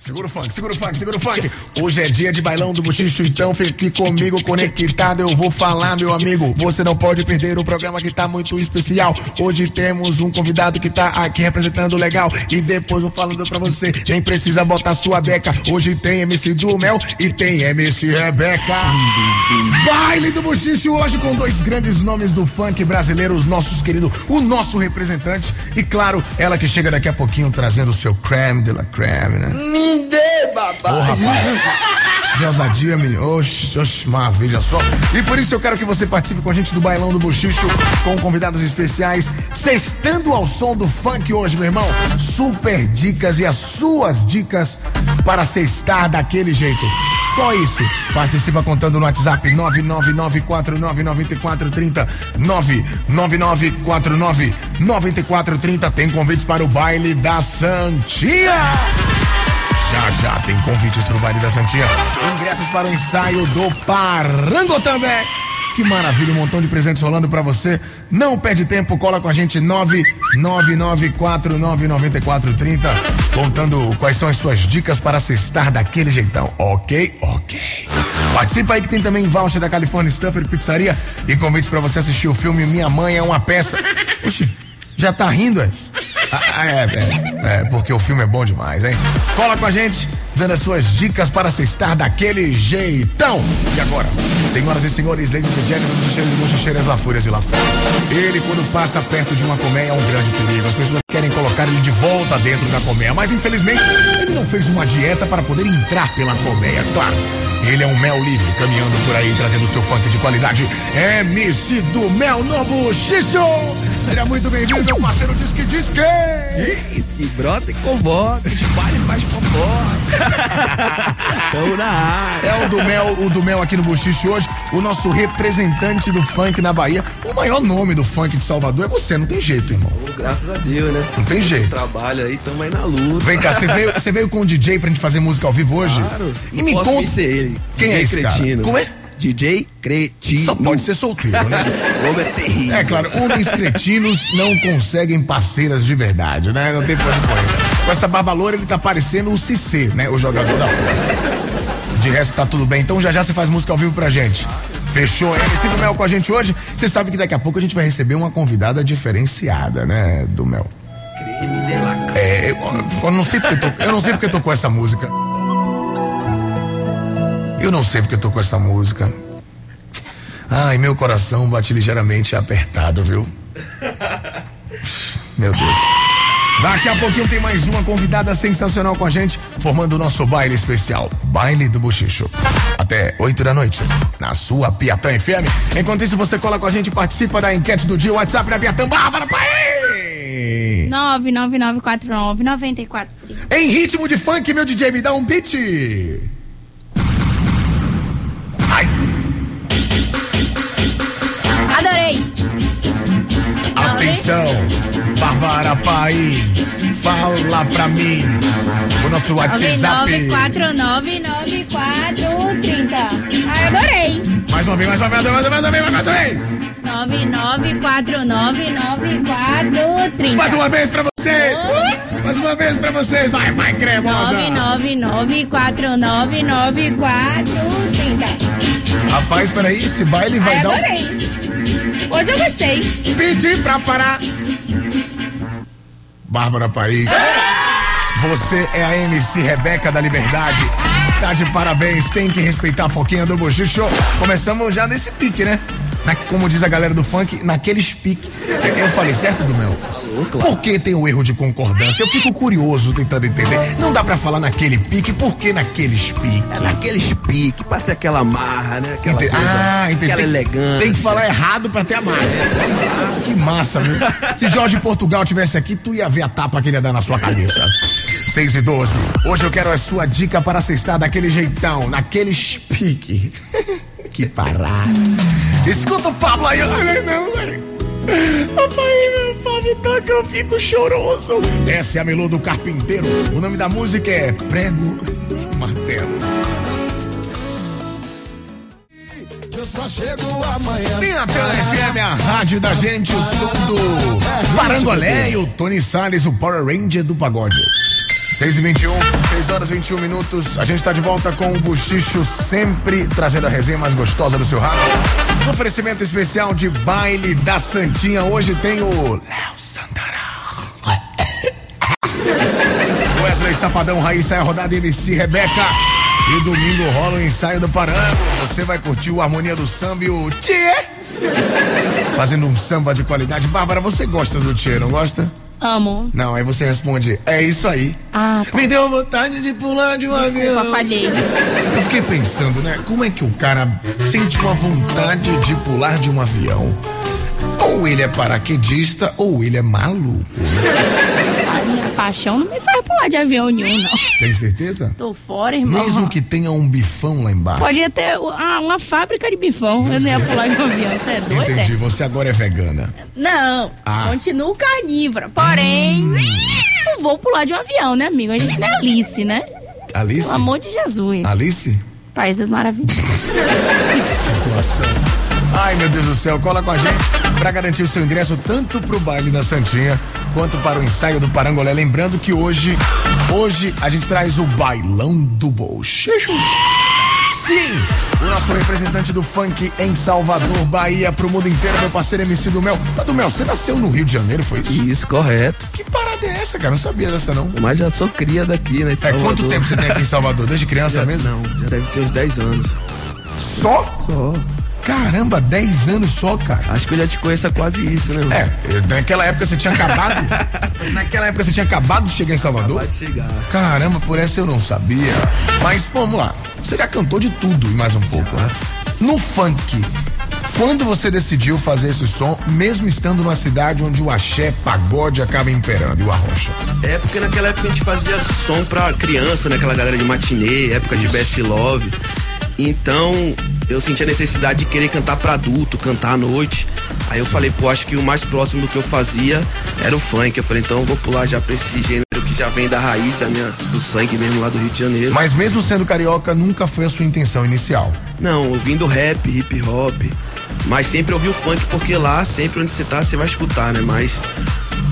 Segura o funk, segura o funk, segura o funk. Hoje é dia de bailão do bochicho, então fique comigo conectado. Eu vou falar, meu amigo. Você não pode perder o programa que tá muito especial. Hoje temos um convidado que tá aqui representando legal. E depois vou falando pra você. Nem precisa botar sua beca. Hoje tem MC do Mel e tem MC Rebeca. Baile do bochicho hoje com dois grandes nomes do funk brasileiro, os nossos queridos, o nosso representante. E claro, ela que chega daqui a pouquinho trazendo o seu creme de la creme, né? Me dê, babá. Ô, rapaz. De ousadia, menino. Oxe, mas veja só. E por isso eu quero que você participe com a gente do Bailão do Bochicho, com convidados especiais, sextando ao som do funk hoje, meu irmão. Super dicas e as suas dicas para sextar daquele jeito. Só isso. Participa contando no WhatsApp 999499430. 999499430. Tem convites para o baile da Santinha. Já já tem convites pro baile da Santinha. Ingressos para o ensaio do Parango também. Que maravilha, um montão de presentes rolando para você. Não perde tempo, cola com a gente 999499430, contando quais são as suas dicas para cestar daquele jeitão. OK? OK. Participa aí que tem também voucher da California Stuffer Pizzaria e convites para você assistir o filme Minha Mãe é uma peça. Oxi, já tá rindo, é? Ah, é, é, é, porque o filme é bom demais, hein? Cola com a gente, dando as suas dicas para cestar daquele jeitão. E agora, senhoras e senhores, ladies and gentlemen, bochecheiros e bochecheiras, lafúrias e lafúrias. Ele, quando passa perto de uma colmeia, é um grande perigo. As pessoas querem colocar ele de volta dentro da colmeia, mas infelizmente ele não fez uma dieta para poder entrar pela colmeia, claro. Ele é um mel livre, caminhando por aí, trazendo seu funk de qualidade. MC do Mel Novo Xixo! Seja muito bem-vindo, meu parceiro Disque Disque! Diz que brota e convoca, espalha e faz fofoca. Tamo na área. É o do Mel, o do Mel aqui no Buchiche hoje, o nosso representante do funk na Bahia. O maior nome do funk de Salvador é você, não tem jeito, irmão. Graças a Deus, né? Não tem jeito. Trabalho aí, tamo aí na luta. Vem cá, você veio, você veio com o DJ pra gente fazer música ao vivo hoje? Claro. E me conta. ser ele. Quem DJ é esse cara? cretino. Como é? DJ Cretino. Só pode ser solteiro, né? O homem é terrível. É claro, homens cretinos não conseguem parceiras de verdade, né? Não tem pra onde correr. Com essa barba loura, ele tá parecendo o Cissé, né? O jogador da força. De resto, tá tudo bem. Então já já você faz música ao vivo pra gente. Fechou? Esse do Mel com a gente hoje. Você sabe que daqui a pouco a gente vai receber uma convidada diferenciada, né, do Mel? Creme de la creme. É, eu, eu não sei porque eu, tô, eu não sei porque tocou essa música. Eu não sei porque tocou essa música. Ai, meu coração bate ligeiramente apertado, viu? Meu Deus. Daqui a pouquinho tem mais uma convidada sensacional com a gente, formando o nosso baile especial, Baile do Bochicho. Até 8 da noite, na sua Piatã FM. Enquanto isso, você cola com a gente e participa da enquete do dia, WhatsApp da Piatã Bárbara Pai! 999499430. Em ritmo de funk, meu DJ, me dá um beat. Ai, atenção, Bárbara Pai, fala pra mim. O nosso WhatsApp. 9999430. Ai, adorei! Mais uma vez, mais uma vez, mais uma vez, mais uma vez, mais uma vez. 999499430. Mais uma vez pra vocês. Mais uma vez pra vocês. Vai, vai, cremosa. 999949430. Rapaz, peraí, esse baile vai Ai, dar um adorei! Hoje eu gostei. Pedir pra parar. Bárbara Pai. Você é a MC Rebeca da Liberdade. Tá de parabéns, tem que respeitar a foquinha do Bochicho. Começamos já nesse pique, né? Na- como diz a galera do funk, naqueles pique. Eu, falei certo do meu? Por que tem o erro de concordância? Eu fico curioso tentando entender. Não dá pra falar naquele pique, por que naqueles pique? É naqueles piques, pra ter aquela marra, né? Aquela Ente- coisa, ah, entendi. Aquela elegância. Tem que falar errado pra ter a marca. Que massa, viu? Se Jorge Portugal tivesse aqui, tu ia ver a tapa que ele ia dar na sua cabeça. 6 e 12. Hoje eu quero a sua dica para cestar daquele jeitão, naquele pique. que parada. Escuta o Pablo aí. Ai, não, velho. Papai, meu Fábio, tá que eu fico choroso. Essa é a Melô do Carpinteiro. O nome da música é Prego Martelo. Eu só chego amanhã. Piatã FM, a rádio da gente, o som do Parangolé e o Tony Salles, o Power Ranger do pagode. 6 e 21, 6 horas e 21 minutos. A gente está de volta com o Buchicho, sempre trazendo a resenha mais gostosa do seu rádio. Um oferecimento especial de baile da Santinha. Hoje tem o Léo Santana. Wesley Safadão, Raíssa é a rodada MC Rebeca. E domingo rola o ensaio do Parango. Você vai curtir o Harmonia do Samba e o Tchê. Fazendo um samba de qualidade. Bárbara, você gosta do Tchê, não gosta? Amo. Não, aí você responde, é isso aí. Ah, Me deu vontade de pular de um avião. Falhei. Eu fiquei pensando, né? Como é que o cara sente uma vontade de pular de um avião? Ou ele é paraquedista ou ele é maluco. Paixão não me faz pular de avião nenhum, não. Tem certeza? Tô fora, irmão. Mesmo que tenha um bifão lá embaixo. Podia ter ah, uma fábrica de bifão. Eu não ia pular de um avião. Você é doido, é? Entendi, você agora é vegana. Não, Ah. continuo carnívora. Porém, não vou pular de um avião, né, amigo? A gente não é Alice, né? Alice? Pelo amor de Jesus. Alice? Países maravilhosos. Situação. Ai, meu Deus do céu, cola com a gente pra garantir o seu ingresso tanto pro baile da Santinha quanto para o ensaio do Parangolé. Lembrando que hoje, hoje a gente traz o bailão do Bochecho. Sim, o nosso representante do funk em Salvador, Bahia, pro mundo inteiro, meu parceiro MC do Mel. Tá do Mel, você nasceu no Rio de Janeiro, foi isso? Isso, correto. Que parada é essa, cara? Não sabia dessa, não. Mas já sou cria daqui, né? de É, Salvador. quanto tempo você tem aqui em Salvador? Desde criança Já- mesmo? Não, já deve ter uns 10 anos. Só? Só. Caramba, 10 anos só, cara. Acho que eu já te conheço há quase isso, né? mano? É, naquela época você tinha acabado. naquela época você tinha acabado de chegar em Salvador? Vai chegar. Caramba, por essa eu não sabia. Mas vamos lá. Você já cantou de tudo e mais um pouco, né? No funk, quando você decidiu fazer esse som, mesmo estando numa cidade onde o axé, pagode acaba imperando e o arrocha? É porque naquela época a gente fazia som pra criança, né? Aquela galera de matinê, época de Best Love. Então eu senti a necessidade de querer cantar pra adulto, cantar à noite. Aí eu falei, pô, acho que o mais próximo do que eu fazia era o funk. Eu falei, então eu vou pular já pra esse gênero que já vem da raiz da minha, do sangue mesmo lá do Rio de Janeiro. Mas mesmo sendo carioca, nunca foi a sua intenção inicial. Não, ouvindo rap, hip hop. Mas sempre ouvi o funk, porque lá, sempre onde você tá, você vai escutar, né? Mas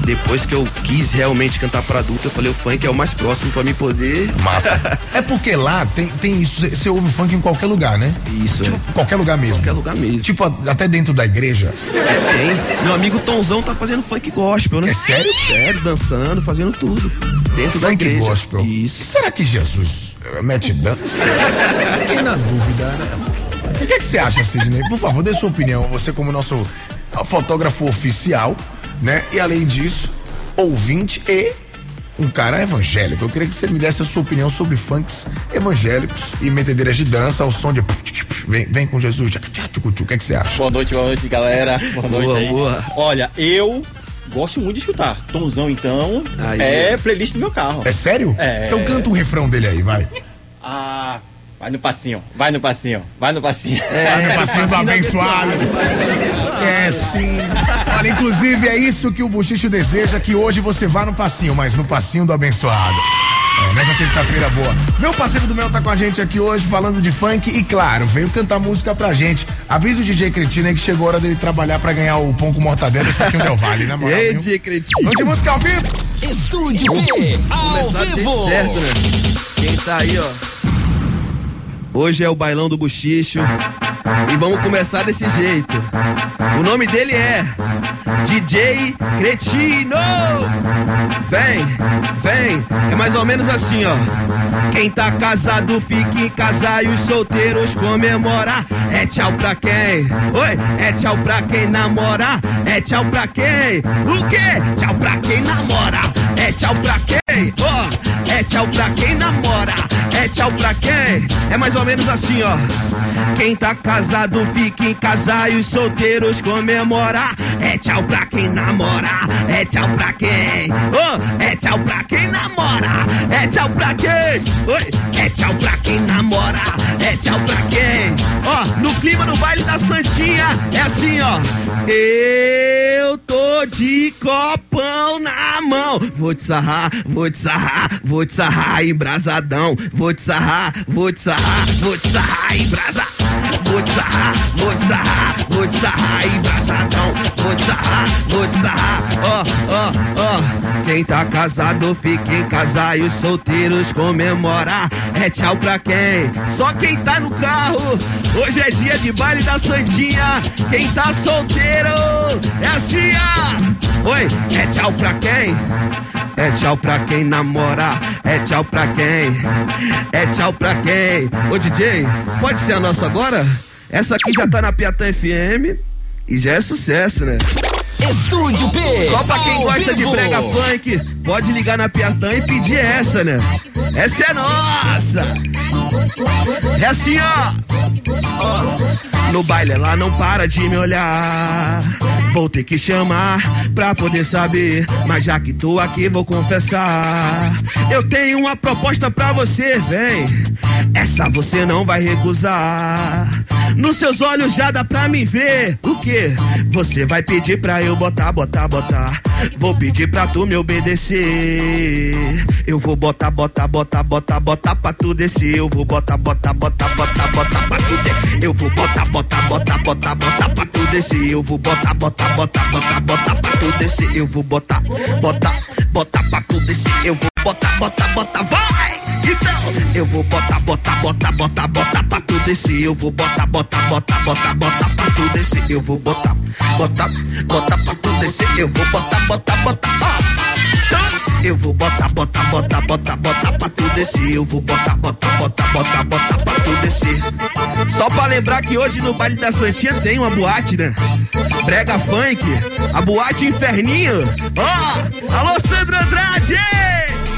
depois que eu quis realmente cantar pra adulto, eu falei, o funk é o mais próximo pra mim poder. Massa. é porque lá tem, tem isso, você ouve funk em qualquer lugar, né? Isso, Tipo, é. qualquer lugar mesmo. Qualquer lugar mesmo. Tipo, até dentro da igreja. É, tem. Meu amigo Tonzão tá fazendo funk gospel, né? É sério? Sério, dançando, fazendo tudo. Dentro da Funk igreja. gospel. Isso. Será que Jesus eh, mete dan? Fiquei na dúvida, né? O que, é que você acha, Sidney? Por favor, dê sua opinião. Você como nosso fotógrafo oficial, né? E além disso, ouvinte e um cara evangélico. Eu queria que você me desse a sua opinião sobre funks evangélicos e metedeiras de dança ao som de vem, vem com Jesus. O que, é que você acha? Boa noite, boa noite, galera. Boa noite Boa, aí. boa. Olha, eu gosto muito de escutar. Tomzão, então, Aí. é playlist do meu carro. É sério? É. Então canta um refrão dele aí, vai. Ah, vai no passinho, vai no passinho, vai no passinho. Vai no passinho do abençoado. É sim. Olha, inclusive é isso que o Buchicho deseja, que hoje você vá no passinho, mas no passinho do abençoado. É, nessa sexta-feira boa. Meu parceiro do Mel tá com a gente aqui hoje falando de funk e, claro, veio cantar música pra gente. Avisa o DJ Cretino aí que chegou a hora dele trabalhar pra ganhar o pão com mortadela e suquinho Del Vale, na moral. Ei, viu? DJ Cretino. Vamos de música ao vivo? Estúdio B, ao vivo. certo, né? Quem tá aí, ó. Hoje é o bailão do buchicho. E vamos começar desse jeito. O nome dele é DJ Cretino. Vem, vem. É mais ou menos assim, ó. Quem tá casado fica em casa e os solteiros comemorar. É tchau pra quem? Oi, é tchau pra quem namora. É tchau pra quem? O quê? Tchau pra quem namora. É tchau pra É mais ou menos assim, ó. Quem tá casado fica em casa e os solteiros comemorar. É tchau pra quem namora. É tchau pra quem? Oh, é tchau pra quem namora. É tchau pra quem? Oi, é tchau pra quem namora. É tchau pra quem? Ó, no clima do baile da Santinha é assim, ó. Eu tô de copão na mão. Vou te sarrar, vou te sarrar, vou te sarrar embrasadão. Vou te sarrar, vou te sarrar, vou te sarrar embrasa. Vou te sarrar, vou te sarrar, vou te sarrar embrasadão. Vou te sarrar, vou te sarrar, ó, ó, ó. Quem tá casado fica em casa e os solteiros comemorar. É tchau pra quem? Só quem tá no carro. Hoje é dia de baile da Santinha. Quem tá solteiro é assim, ó. Oi, é tchau pra quem? É tchau pra quem namora, é tchau pra quem, é tchau pra quem. Ô DJ, pode ser a nossa agora? Essa aqui já tá na Piatã FM e já é sucesso, né? Estúdio P. Só pra quem gosta de brega funk, pode ligar na Piatã e pedir essa, né? Essa é nossa! É assim, ó! Ó, No baile ela não para de me olhar. Vou ter que chamar pra poder saber. Mas já que tô aqui, vou confessar. Eu tenho uma proposta pra você, vem. Essa você não vai recusar. Nos seus olhos já dá pra me ver. O que? Você vai pedir pra eu botar, botar, botar. Vou pedir pra tu me obedecer. Eu vou botar, botar, botar, botar, botar pra tu descer. Eu vou botar, botar, botar, botar, botar pra tu descer. Eu vou botar, botar, botar, botar, botar pra tu descer. Eu vou botar, botar, botar, botar, botar pra tu descer. Eu vou botar, botar, botar pra tu descer. Eu vou botar, botar, botar, vai! Então, eu vou botar, botar, botar, botar, botar pra tu descer. Eu vou botar, botar, botar, botar, botar pra tu descer. Eu vou botar, botar, botar pra tu descer. Eu vou botar, botar, ó. Então, Eu vou botar, botar, botar, botar, botar pra tu descer. Eu vou botar, botar, botar, botar, botar pra tu descer. Só pra lembrar que hoje no baile da Santinha tem uma boate, né? Brega funk, a boate Inferninho. Ó, alô Sandro Andrade!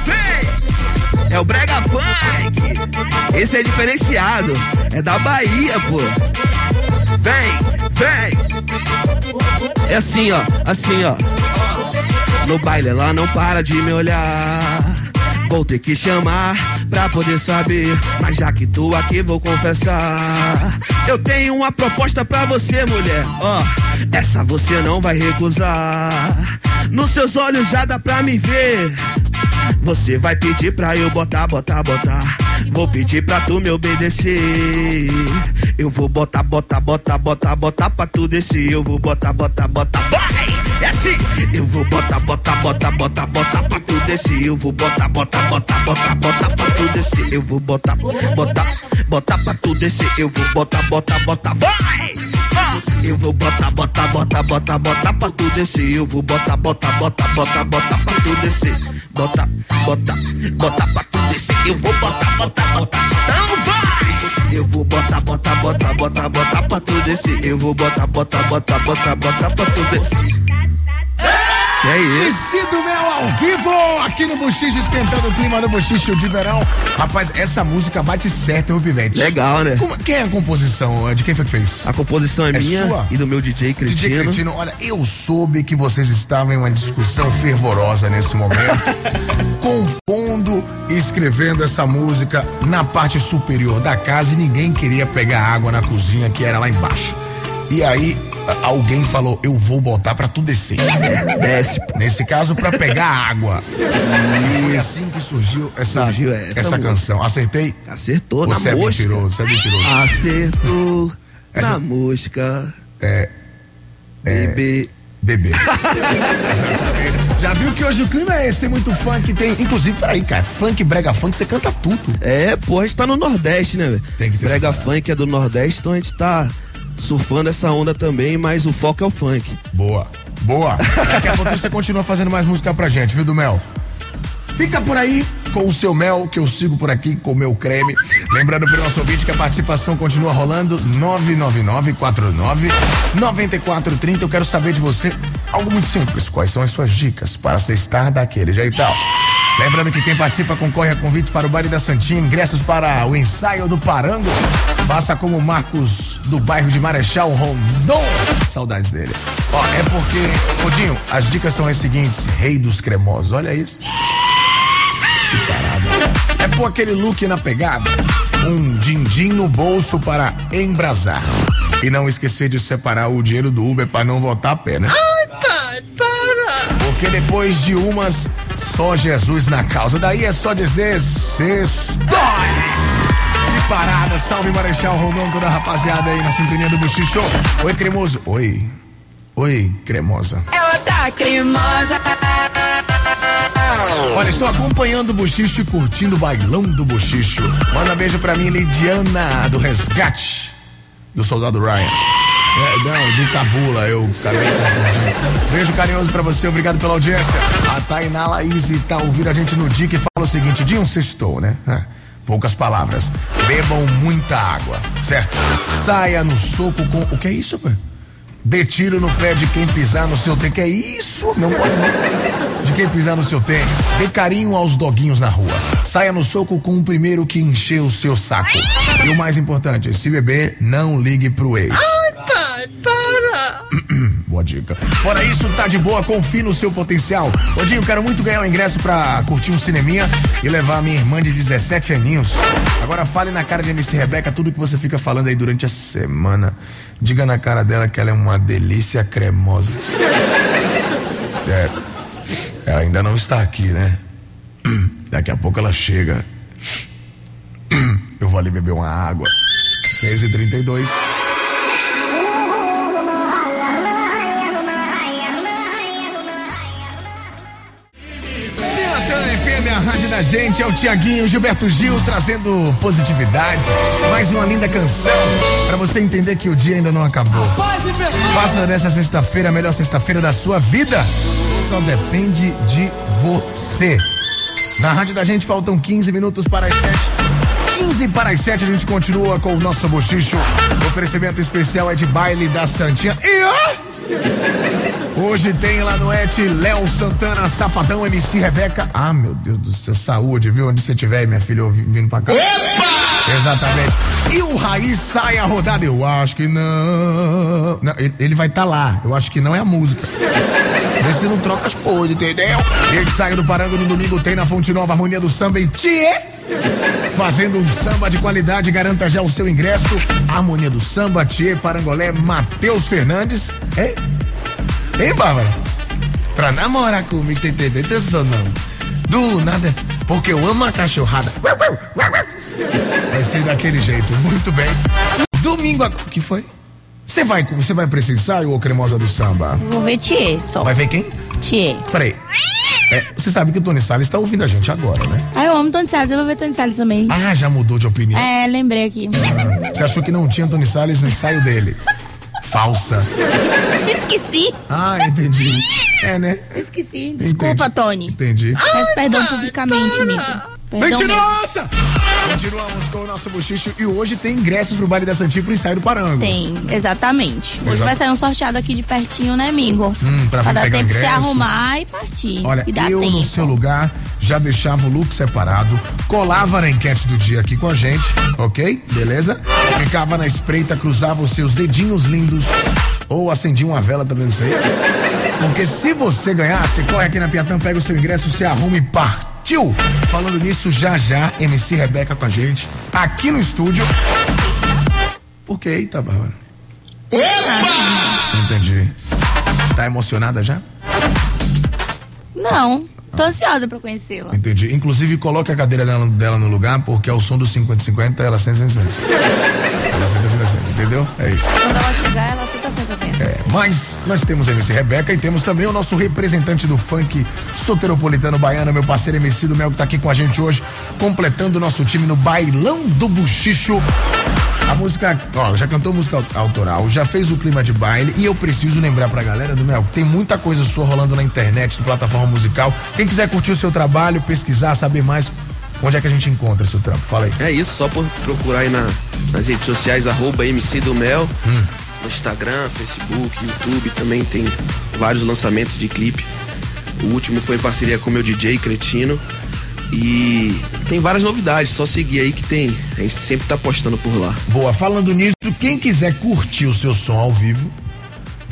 Vem! É o Brega Funk. Esse é diferenciado. É da Bahia, pô. Vem, vem. É assim, ó. Assim, ó. No baile ela não para de me olhar. Vou ter que chamar pra poder saber. Mas já que tô aqui, vou confessar. Eu tenho uma proposta pra você, mulher. Ó, essa você não vai recusar. Nos seus olhos já dá pra me ver. Você vai pedir pra eu botar, botar, botar. Vou pedir pra tu me obedecer. Eu vou botar, botar, botar, botar, botar pra tu descer. Eu vou botar, botar, botar, vai! É assim! Eu vou botar, botar, botar, botar, botar pra tu descer. Eu vou botar, botar, botar, botar, botar pra tu descer. Eu vou botar, botar, botar pra tu descer. Eu vou botar, botar, botar, vai! Eu vou botar, botar, botar, botar, botar pra tu descer. Eu vou botar, botar, botar, botar, botar pra tu descer. Botar, botar, botar pra tu descer. Eu vou botar, botar, botar, então vai! Eu vou botar, botar, botar, botar, botar pra tu descer. Eu vou botar, botar, botar, botar, botar pra tu descer. Que é isso? Esse do Mel ao vivo, aqui no Bochicho, esquentando o clima no Bochicho de verão. Rapaz, essa música bate certo, Pivete. Legal, né? Como- quem é a composição? De quem foi que fez? A composição é, É minha sua? e do meu DJ Cretino. DJ Cretino, olha, eu soube que vocês estavam em uma discussão fervorosa nesse momento, compondo e escrevendo essa música na parte superior da casa e ninguém queria pegar água na cozinha que era lá embaixo. E aí alguém falou: "Eu vou botar pra tu descer". Desce. Nesse caso pra pegar água. E foi assim que surgiu essa Surgiu essa essa, música. canção. Acertei? Acertou Você na é mosca. mentiroso, você é mentiroso. Acertou Essa- na mosca. É. Bebê. Bebê. Já viu que hoje o clima é esse, tem muito funk, tem. Inclusive, peraí, cara, funk, brega funk, você canta tudo. É, pô, a gente tá no Nordeste, né, velho? Tem que ter Brega essa- funk é do Nordeste, então a gente tá surfando essa onda também, mas o foco é o funk. Boa, boa. Daqui a pouco você continua fazendo mais música pra gente, viu, do Mel? Fica por aí com o seu mel, que eu sigo por aqui com o meu creme. Lembrando pro nosso ouvinte que a participação continua rolando 999-49-9430. Eu quero saber de você algo muito simples. Quais são as suas dicas para sextar daquele jeitão? Lembrando que quem participa concorre a convites para o Baile da Santinha, ingressos para o ensaio do Parango. Faça como Marcos do bairro de Marechal Rondon. Saudades dele. Ó, é porque, Odinho, as dicas são as seguintes: Rei dos Cremosos, olha isso. Que parada. É pôr aquele look na pegada. Um din-din no bolso para embrasar. E não esquecer de separar o dinheiro do Uber para não voltar a pé, né? Ai, para! Porque depois de umas, só Jesus na causa. Daí é só dizer sextou! Que parada, salve Marechal Rondon, toda a rapaziada aí na sintonia do Buchicho. Oi, cremoso. Oi. Oi, cremosa. Ela tá cremosa. Olha, estou acompanhando o Bochicho e curtindo o bailão do Bochicho. Manda beijo pra mim, Lidiana, do Resgate, do Soldado Ryan. É, não, do Cabula, eu acabei confundindo. Beijo carinhoso pra você, obrigado pela audiência. A Tainá Laís tá ouvindo a gente no dia que fala o seguinte: dia um sextou, né? É, Poucas palavras. Bebam muita água, certo? Saia no soco com. O que é isso, pai? Dê tiro no pé de quem pisar no seu tênis. Que é isso? Não pode não. De quem pisar no seu tênis. Dê carinho aos doguinhos na rua. Saia no soco com o primeiro que encher o seu saco. E o mais importante, se beber, não ligue pro ex. Pai, para! Boa dica. Fora isso, tá de boa, confie no seu potencial. Odinho, quero muito ganhar um ingresso pra curtir um cineminha e levar a minha irmã de 17 aninhos. Agora fale na cara de MC Rebeca tudo que você fica falando aí durante a semana. Diga na cara dela que ela é uma delícia cremosa. É, ela ainda não está aqui, né? Daqui a pouco ela chega. Eu vou ali beber uma água. 6 FM, a rádio da gente, é o Tiaguinho Gilberto Gil trazendo positividade. Mais uma linda canção pra você entender que o dia ainda não acabou. Faça dessa sexta-feira a melhor sexta-feira da sua vida. Só depende de você. Na rádio da gente faltam 15 minutos para as 7. 15 para as 7 a gente continua com o nosso bochicho. O oferecimento especial é de baile da Santinha. E ó! Hoje tem lá no Et Léo Santana, Safadão, MC Rebeca. Ah, meu Deus do céu, saúde, viu? Onde você estiver, minha filha, vindo pra cá. Opa! Exatamente. E o Raiz sai a rodada. Eu acho que não. não ele, ele vai estar lá. Eu acho que não é a música. Vê se não troca as coisas, entendeu? Ele sai do Parango no domingo, tem na Fonte Nova Harmonia do Samba em Tietê. Fazendo um samba de qualidade, garanta já o seu ingresso. Harmonia do Samba, Tietê, Parangolé, Matheus Fernandes. Hein? Hein, Bárbara? Pra namorar comigo, tem tem- tem atenção não. Do nada, porque eu amo a cachorrada. Vai ser daquele jeito, muito bem. Domingo, o que foi? Você vai, você vai pra esse ensaio, ô cremosa do samba? Vou ver Tchê só. Vai ver quem? Tchê. Peraí. É, você sabe que o Tony Salles tá ouvindo a gente agora, né? Ah, eu amo Tony Salles, eu vou ver Tony Salles também. Ah, já mudou de opinião. É, lembrei aqui. Você achou que não tinha Tony Salles no ensaio dele? Falsa. Se esqueci, Ah, entendi. É, né? se esqueci. Desculpa, Entendi. Tony. Entendi. Peço perdão publicamente, amigo. Perdão mesmo. Mentirosa! Continuamos com o nosso bochicho e hoje tem ingressos pro baile da Santinha pro ensaio do Parango. Tem, exatamente. Hoje Exato. vai sair um sorteado aqui de pertinho, né, amigo? Hum, pra dar pegar tempo de se ingresso. arrumar e partir. Olha, e eu tempo. no seu lugar já deixava o look separado, colava na enquete do dia aqui com a gente, ok? Beleza? Ficava na espreita, cruzava os seus dedinhos lindos ou acendia uma vela também, não sei. Porque se você ganhar, você corre aqui na Piatã, pega o seu ingresso, se arruma e partiu! Falando nisso, já já, MC Rebeca com a gente, aqui no estúdio. Por que, eita, Bárbara? Entendi. Tá emocionada já? Não, tô ansiosa pra conhecê-la. Entendi. Inclusive, coloque a cadeira dela, dela no lugar, porque é o som do 50-50, ela sente, sente, sente. Ela sente, sente, sente, entendeu? É isso. Quando ela chegar, ela senta, senta, mas nós temos a MC Rebeca e temos também o nosso representante do funk soteropolitano baiano, meu parceiro MC do Mel, que tá aqui com a gente hoje, completando o nosso time no Bailão do Buchicho. A música, ó, já cantou música au- autoral, já fez o clima de baile e eu preciso lembrar pra galera do Mel que tem muita coisa sua rolando na internet, na plataforma musical. Quem quiser curtir o seu trabalho, pesquisar, saber mais, onde é que a gente encontra seu trampo? Fala aí. É isso, só por procurar aí na, nas redes sociais, arroba MC do Mel. No Instagram, Facebook, YouTube, também tem vários lançamentos de clipe. O último foi em parceria com o meu DJ Cretino. E tem várias novidades, só seguir aí que tem. A gente sempre tá postando por lá. Boa, falando nisso, quem quiser curtir o seu som ao vivo,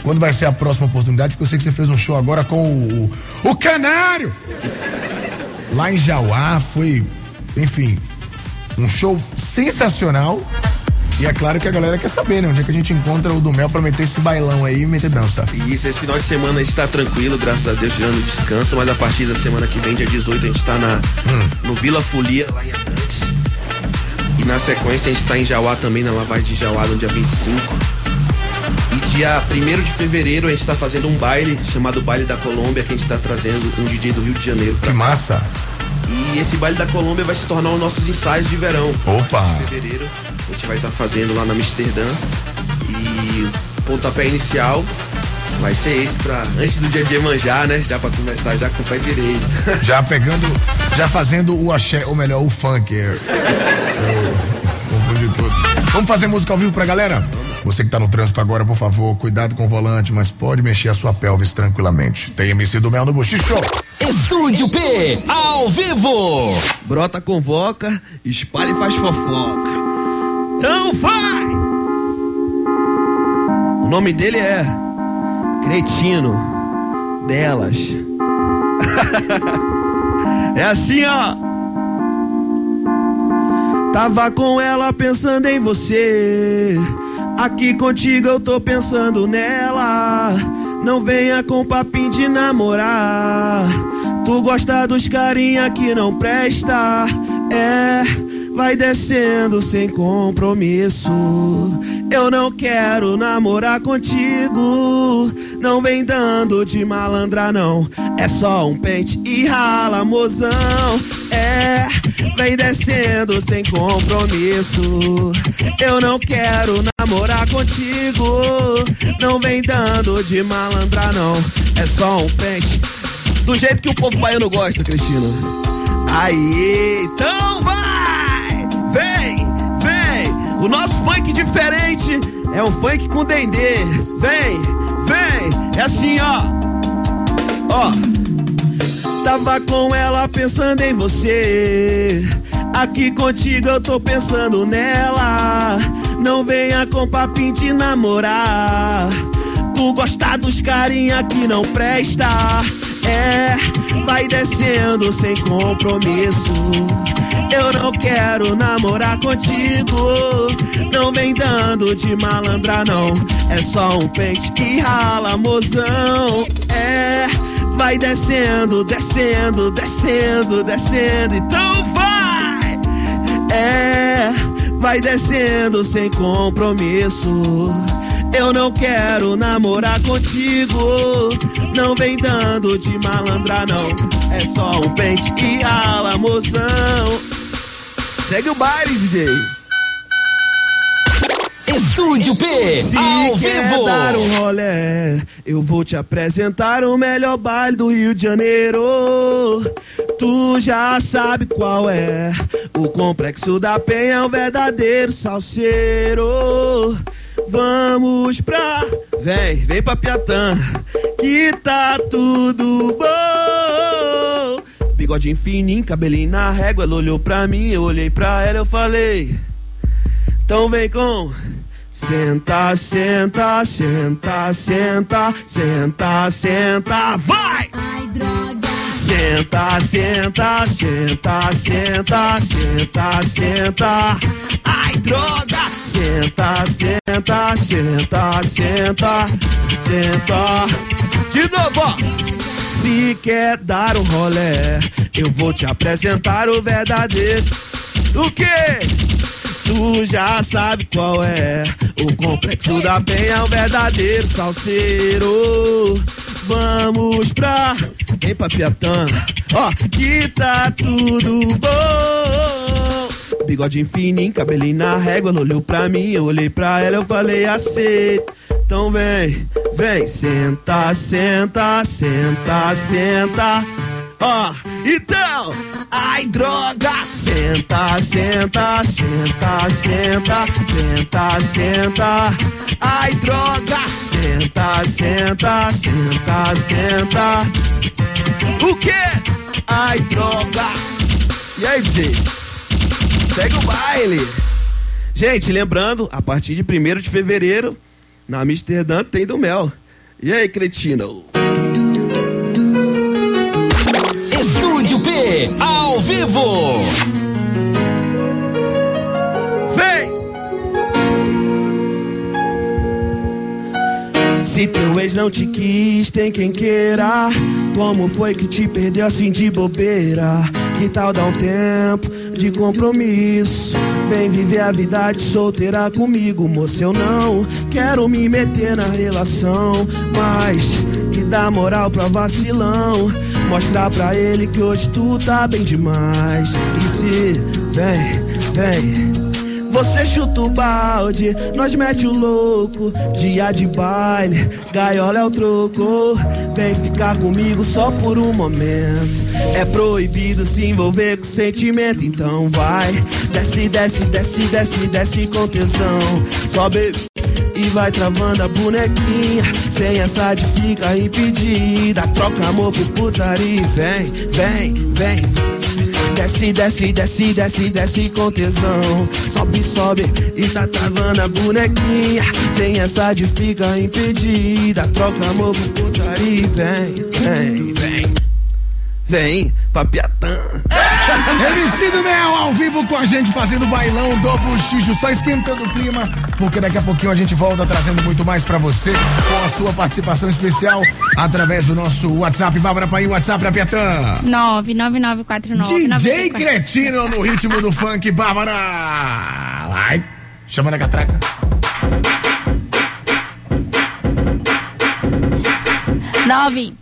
quando vai ser a próxima oportunidade? Porque eu sei que você fez um show agora com o, o Canário! Lá em Jauá foi, enfim, um show sensacional. E é claro que a galera quer saber, né? Onde é que a gente encontra o do Mel pra meter esse bailão aí e meter dança. E isso, esse final de semana a gente tá tranquilo, graças a Deus, tirando descanso, mas a partir da semana que vem, dia 18, a gente tá na, no Vila Folia, lá em Atlantis. E na sequência a gente tá em Jauá também, na lavagem de Jauá, no dia 25. E dia 1 de fevereiro a gente tá fazendo um baile chamado Baile da Colômbia, que a gente tá trazendo um DJ do Rio de Janeiro pra Que massa. E esse baile da Colômbia vai se tornar os nossos ensaios de verão. Opa. Em fevereiro a gente vai estar fazendo lá na Amsterdã. E o pontapé inicial vai ser esse pra antes do dia de manjar, né? Já pra começar já com o pé direito. Já pegando, já fazendo o axé, ou melhor, o funk. é. Eu confundi tudo. Vamos fazer música ao vivo pra galera? Você que tá no trânsito agora, por favor, cuidado com o volante, mas pode mexer a sua pelvis tranquilamente. Tem MC do Mel no Bochicho. Estúdio P, ao vivo. Brota convoca, espalha e faz fofoca. Então vai! O nome dele é Cretino Delas. é assim, ó. Tava com ela pensando em você. Aqui contigo eu tô pensando nela. Não venha com papinho de namorar. Tu gosta dos carinha que não presta. É, vai descendo sem compromisso. Eu não quero namorar contigo. Não vem dando de malandra, não. É só um pente e rala, mozão. É, vem descendo sem compromisso. Eu não quero namorar contigo. Não vem dando de malandra, não. É só um pente. Do jeito que o povo baiano gosta, Cristina. Aí, então vai! Vem, vem! O nosso funk diferente é um funk com dendê. Vem, vem! É assim, ó. Ó. Tava com ela pensando em você. Aqui contigo eu tô pensando nela. Não venha com papinho de namorar. Tu gosta dos carinha que não presta. É, vai descendo sem compromisso. Eu não quero namorar contigo. Não vem dando de malandra, não. É só um pente e rala, mozão. É, vai descendo, descendo, descendo, descendo. Então vai! É, vai descendo sem compromisso. Eu não quero namorar contigo. Não vem dando de malandra, não. É só um pente e rala, mozão. Segue o baile, DJ. Estúdio P, Se ao quer vivo. dar um rolé, eu vou te apresentar o melhor baile do Rio de Janeiro. Tu já sabe qual é. O complexo da Penha é um verdadeiro salseiro. Vamos pra. Vem, vem pra Piatã, que tá tudo bom. Bigodinho fininho, cabelinho na régua. Ela olhou pra mim, eu olhei pra ela, eu falei. Então vem com. Senta, senta, senta, senta, senta, senta, vai! Ai, droga. Senta, senta, senta, senta, senta, senta. Ai, droga! Senta, senta, senta, senta, senta. De novo, ó. Se quer dar um rolé, eu vou te apresentar o verdadeiro. O quê? Tu já sabe qual é. O complexo da penha é um verdadeiro salseiro. Vamos pra. Vem pra Piatã. Ó, que tá tudo bom. Bigodinho fininho, cabelinho na régua. Ela olhou pra mim, eu olhei pra ela, eu falei aceito. Então vem, vem, senta, senta, senta, senta. Ó, então, ai droga! Senta, senta, senta, senta, senta, senta. Ai droga! Senta, senta, senta, senta. O quê? Ai droga! E aí, DJ? Segue o baile! Gente, lembrando, a partir de 1 de fevereiro, na Amsterdã tem do mel. E aí, cretino? Estúdio P, ao vivo. Vem! Se teu ex não te quis, tem quem queira. Como foi que te perdeu assim de bobeira? Que tal dar um tempo de compromisso? Vem viver a vida de solteira comigo, moça. Eu não quero me meter na relação, mas que dá moral pra vacilão. Mostrar pra ele que hoje tu tá bem demais. E se vem, vem. Você chuta o balde, nós mete o louco. Dia de baile, gaiola é o troco. Vem ficar comigo só por um momento. É proibido se envolver com sentimento, então vai. Desce, desce, desce, desce, desce com tesão. Sobe e vai travando a bonequinha. Sem essa de fica impedida. Troca amor por putaria. Vem, vem, vem. Desce, desce, desce, desce, desce com tesão. Sobe, sobe e tá travando a bonequinha. Sem essa de fica impedida. Troca amor por putaria. Vem, vem, vem. Vem, papiatã. MC do Mel ao vivo com a gente fazendo bailão do Buchicho, só esquentando o clima, porque daqui a pouquinho a gente volta trazendo muito mais pra você com a sua participação especial através do nosso WhatsApp. Bárbara Paim, WhatsApp da Piatã. 99949. DJ Cretino no ritmo do funk, Bárbara. Ai, chama na catraca. Nove.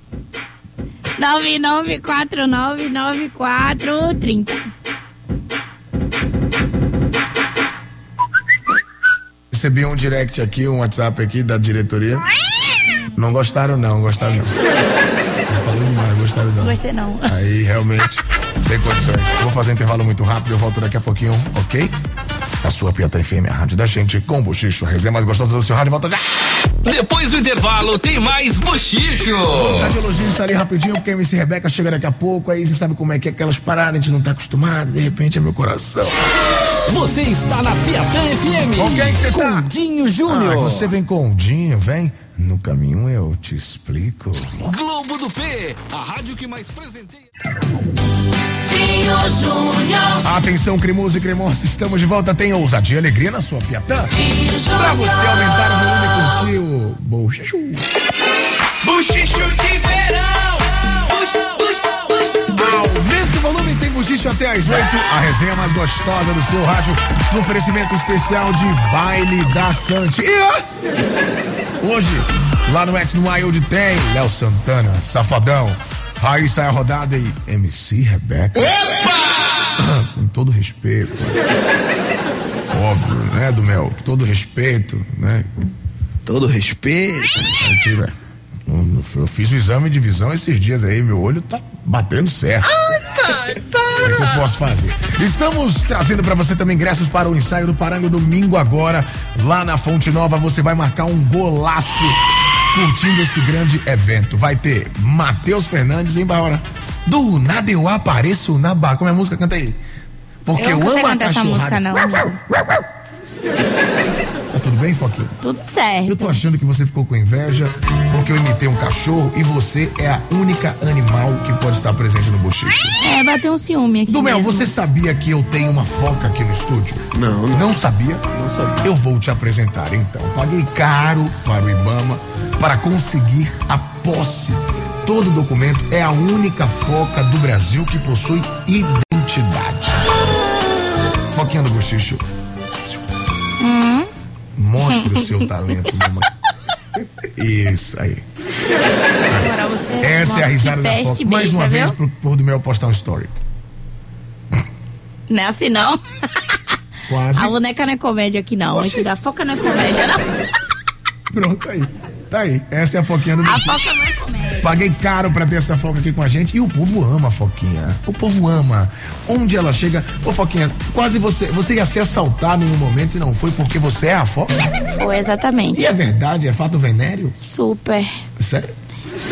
Nove, nove, quatro, nove, nove, quatro, trinta. Recebi um direct aqui, um WhatsApp aqui da diretoria. Não gostaram não, gostaram não. Você falou demais, gostaram não. Gostei não. Aí realmente, sem condições. Vou fazer um intervalo muito rápido, eu volto daqui a pouquinho, ok? A sua Piata FM, a rádio da gente, com o Bochicho, a resenha mais gostosa do seu rádio, volta já! Depois do intervalo, tem mais bochicho. Cardiologista está ali rapidinho, porque a MC Rebeca chega daqui a pouco, aí você sabe como é que é aquelas paradas, a gente não tá acostumado, de repente é meu coração. Você está na Piatã FM. Com quem que você tá? Com Dinho Ah, Júnior. você vem com o Dinho, vem? No caminho eu te explico. Globo do P, a rádio que mais presenteia. Dinho Júnior. Atenção, cremoso e cremosa, estamos de volta. Tem ousadia e alegria na sua Piatã. Pra você aumentar o volume e curtir o Bochicho. Buchicho de verão. Bux, bux, bux. Aumenta o volume, tem bochicho até às 8. A resenha mais gostosa do seu rádio. No oferecimento especial de Baile da Sante. E ó, hoje, lá no X no Wild tem Léo Santana, Safadão, Raíssa é a rodada e MC Rebeca. Com todo respeito. Óbvio, né, do Mel? Com todo respeito, né? Todo respeito. Eu, tive- eu- eu fiz o exame de visão esses dias aí, meu olho tá batendo certo. O que, que eu posso fazer? Estamos trazendo pra você também ingressos para o ensaio do Parango domingo agora. Lá na Fonte Nova você vai marcar um golaço curtindo esse grande evento. Vai ter Matheus Fernandes em Bárbara. Do nada eu apareço na barra. Como é a música? Canta aí. Porque Eu eu, amo a cachorrada. música, não. Tá tudo bem, Foquinha? Tudo Eu certo. tô achando que você ficou com inveja porque eu imitei um cachorro e você é a única animal que pode estar presente no bochicho. É, bateu um ciúme aqui. Do Mel, mesmo. você sabia que eu tenho uma foca aqui no estúdio? Não, não. Não sabia? Não sabia. Eu vou te apresentar então. Paguei caro para o Ibama para conseguir a posse. Todo documento é a única foca do Brasil que possui identidade. Foquinha do bochicho. Mostre o seu talento, mamãe. Isso aí. Agora você. Essa é a risada da foca. Mais uma vez viu? pro, do Mel postar um story. Não é assim, não. Quase. A boneca não é comédia aqui, não. Oxi. Da foca não é comédia, não. Pronto aí. Tá aí. Essa é a foquinha do A foca não é comédia. Paguei caro pra ter essa foca aqui com a gente e o povo ama a Foquinha. O povo ama. Onde ela chega, ô Foquinha, quase você, você ia ser assaltado em um momento e não foi porque você é a Foca? Foi, exatamente. E é verdade, é fato venéreo? Super. Sério?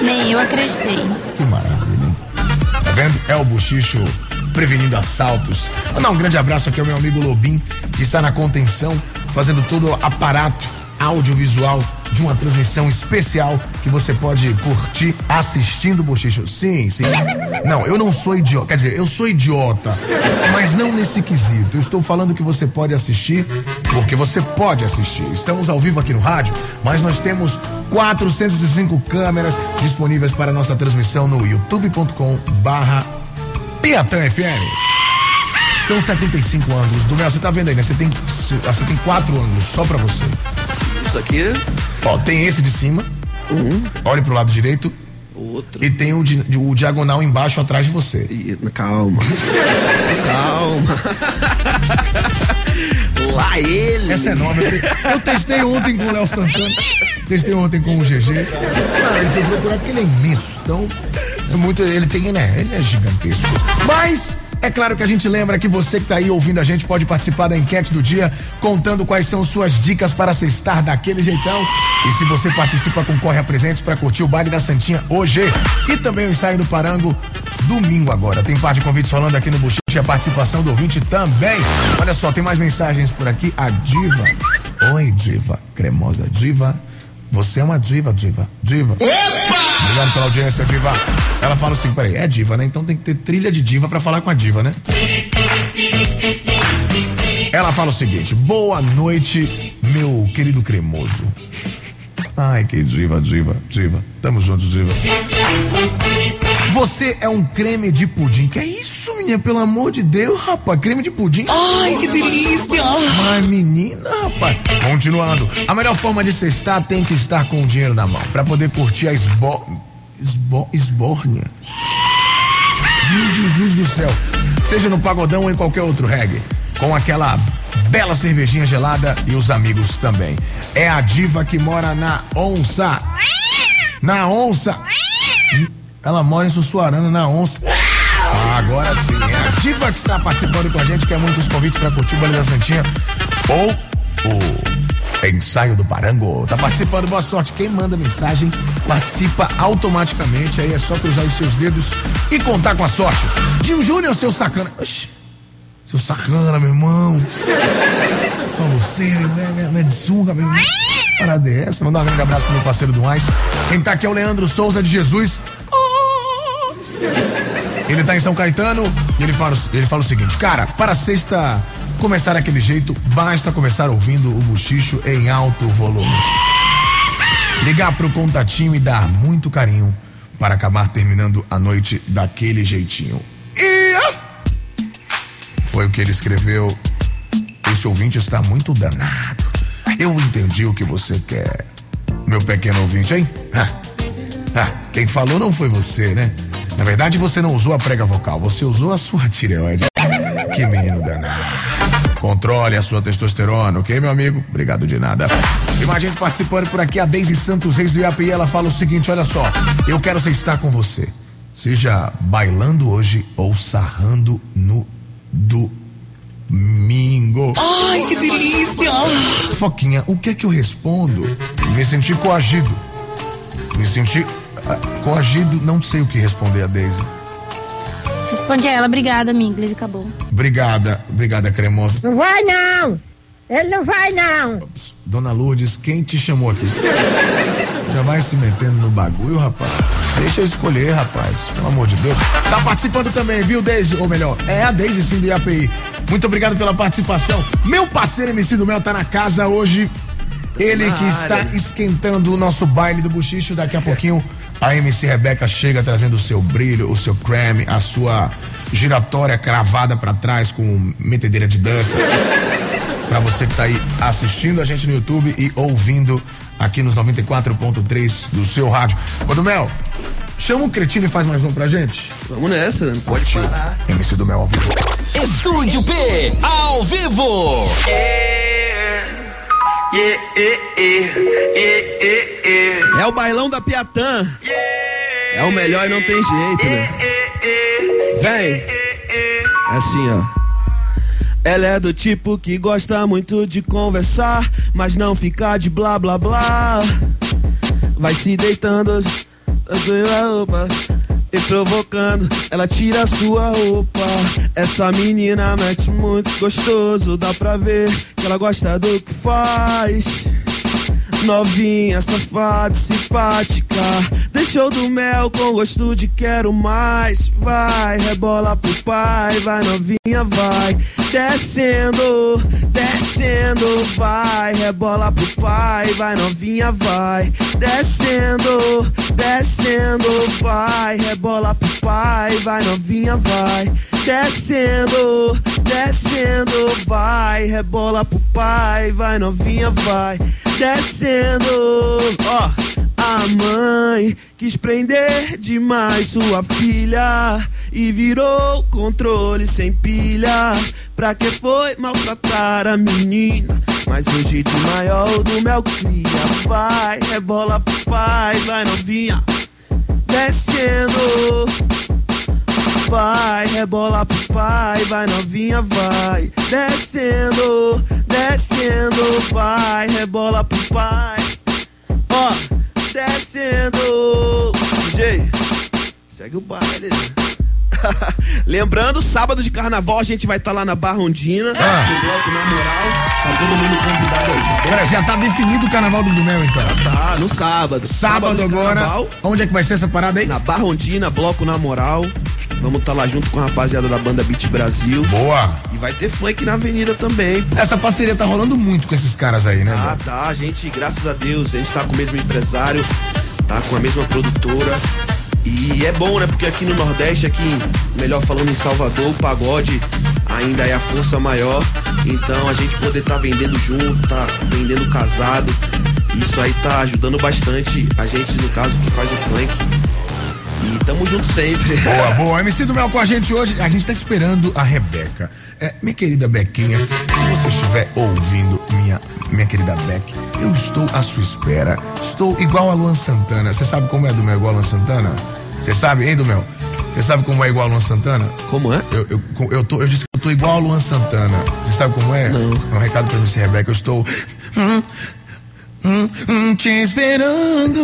Nem eu acreditei. Que maravilha, hein? Tá vendo? É o Buchicho prevenindo assaltos. Mandar um grande abraço aqui ao meu amigo Lobim, que está na contenção, fazendo todo o aparato audiovisual de uma transmissão especial que você pode curtir assistindo o Buchicho. Sim, sim. Não, eu não sou idiota. Quer dizer, eu sou idiota, mas não nesse quesito. Eu estou falando que você pode assistir, porque você pode assistir. Estamos ao vivo aqui no rádio, mas nós temos 405 câmeras disponíveis para nossa transmissão no youtube.com barra Piatã FM. São 75 ângulos. Do Mel, você tá vendo aí, né? Você tem, você tem quatro ângulos só pra você. Isso aqui, Ó, tem esse de cima. Olhe pro lado direito. outro. E tem o, di- o diagonal embaixo atrás de você. Ih, Calma. Calma. Lá ele. Essa é nova. Eu, te- eu testei ontem com o Léo Santana. Testei ontem com o GG. Não, ele foi procurar porque ele é imenso. Então, muito. Ele tem, né? Ele é gigantesco. Mas. É claro que a gente lembra que você que tá aí ouvindo a gente pode participar da enquete do dia, contando quais são suas dicas para cestar daquele jeitão. E se você participa, concorre a presentes para curtir o baile da Santinha hoje. E também o ensaio do Parango domingo agora. Tem parte de convites rolando aqui no Buchiche a participação do ouvinte também. Olha só, tem mais mensagens por aqui. A Diva. Oi, Diva. Cremosa Diva. Você é uma diva, diva. Diva. Obrigado pela audiência, diva. Ela fala assim, peraí, é diva, né? Então tem que ter trilha de diva pra falar com a diva, né? Ela fala o seguinte: boa noite, meu querido cremoso. Ai, que diva, diva, diva. Tamo juntos, diva. Você é um creme de pudim. Que é isso, menina? Pelo amor de Deus, rapaz. Creme de pudim. Ai, que delícia! Mas menina, rapaz. Continuando. A melhor forma de cestar tem que estar com o dinheiro na mão. Pra poder curtir a esbo... esbo... esbórnia. Meu Jesus do céu. Seja no pagodão ou em qualquer outro reggae. Com aquela bela cervejinha gelada e os amigos também. É a diva que mora na onça. Na onça. Ela mora em Sussuarana, na onça. Ah, agora sim. É a diva que está participando com a gente, quer muitos convites para curtir o Baile da Santinha. Ou o ensaio do Parango. Tá participando, boa sorte. Quem manda mensagem participa automaticamente. Aí é só cruzar os seus dedos e contar com a sorte. Gil Júnior, seu sacana. Oxi, seu sacana, meu irmão. Só você, né, né, né, de sunga, meu irmão. Parada é essa? Mandar um grande abraço pro meu parceiro do Mais. Quem tá aqui é o Leandro Souza de Jesus. Ele tá em São Caetano e ele fala, ele fala o seguinte, cara, para sexta começar daquele jeito, basta começar ouvindo o buchicho em alto volume. Ligar pro contatinho e dar muito carinho para acabar terminando a noite daquele jeitinho. E ah, foi o que ele escreveu. Esse ouvinte está muito danado. Eu entendi o que você quer, meu pequeno ouvinte, hein? Ah, ah, quem falou não foi você, né? Na verdade, você não usou a prega vocal, você usou a sua tireoide. Que menino danado. Controle a sua testosterona, ok, meu amigo? Obrigado de nada. Tem mais gente participando por aqui, a Deise Santos Reis do IAPI, ela fala o seguinte, olha só, eu quero você estar com você. Seja bailando hoje ou sarrando no domingo. Ai, que delícia! Foquinha, o que é que eu respondo? Me senti coagido. Me senti coagido, não sei o que responder a Daisy. Responde a ela, obrigada, Mingles, e acabou. Obrigada, obrigada, cremosa. Não vai não! Ele não vai não! Dona Lourdes, quem te chamou aqui? Já vai se metendo no bagulho, rapaz? Deixa eu escolher, rapaz. Pelo amor de Deus. Tá participando também, viu, Deise? Ou melhor, é a Deise sim do IAPI. Muito obrigado pela participação. Meu parceiro MC do Mel tá na casa hoje. Ele que está esquentando o nosso baile do buchicho. Daqui a pouquinho a MC Rebeca chega trazendo o seu brilho, o seu creme, a sua giratória cravada pra trás com metedeira de dança. Pra você que tá aí assistindo a gente no YouTube e ouvindo aqui nos 94.3 do seu rádio. Ô do Mel, chama o Cretino e faz mais um pra gente. Vamos nessa, não pode parar. MC do Mel ao vivo. Estúdio P, ao vivo. É o bailão da Piatã. É o melhor e não tem jeito, né? Vem. É assim, ó. Ela é do tipo que gosta muito de conversar, mas não ficar de blá blá blá. Vai se deitando a roupa e provocando, ela tira sua roupa. Essa menina mete muito gostoso, dá pra ver que ela gosta do que faz. Novinha, safada, simpática. Deixou do mel com gosto de quero mais. Vai, rebola pro pai, vai, novinha, vai. Descendo, descendo, vai, rebola pro pai, vai, novinha, vai. Descendo, descendo, vai, rebola pro pai, vai, novinha, vai. Descendo, descendo, vai, rebola pro pai, vai, novinha, vai. Descendo, ó. A mãe quis prender demais sua filha e virou controle sem pilha. Pra que foi maltratar a menina? Mas o jeito maior do mel cria. Vai, rebola pro pai, vai novinha. Descendo. Vai, rebola pro pai, vai novinha, vai. Descendo, descendo, vai, rebola pro pai. Ó, descendo. DJ, segue o baile. Lembrando, sábado de carnaval a gente vai estar lá na Barra Ondina, Ah. no bloco na moral. Tá todo mundo convidado aí. Já tá definido o carnaval do Dumel, então. Tá, no sábado. Sábado de agora. carnaval, Onde é que vai ser essa parada aí? na Barra Ondina, bloco na moral. Vamos estar lá junto com a rapaziada da banda Beat Brasil. Boa. E vai ter funk na avenida também. pô. Essa parceria tá rolando muito com esses caras aí, né? Ah, mano? tá. A gente, graças a Deus, a gente tá com o mesmo empresário, tá com a mesma produtora. E é bom, né? Porque aqui no Nordeste, aqui, melhor falando em Salvador, o pagode ainda é a força maior. Então a gente poder tá vendendo junto, tá vendendo casado. Isso aí tá ajudando bastante a gente, no caso, que faz o funk. E tamo junto sempre. Boa, boa. MC do Mel com a gente hoje. A gente tá esperando a Rebeca. É, minha querida Bequinha, se você estiver ouvindo, minha, minha querida Beck, eu estou à sua espera. Estou igual a Luan Santana. Você sabe como é do Mel igual a Luan Santana? Você sabe, hein, do Mel? Você sabe como é igual a Luan Santana? Como é? Eu, eu, eu, tô, eu disse que eu tô igual a Luan Santana. Você sabe como é? Não. É um recado pra você, Rebeca. Eu estou. hum, hum, hum, te esperando.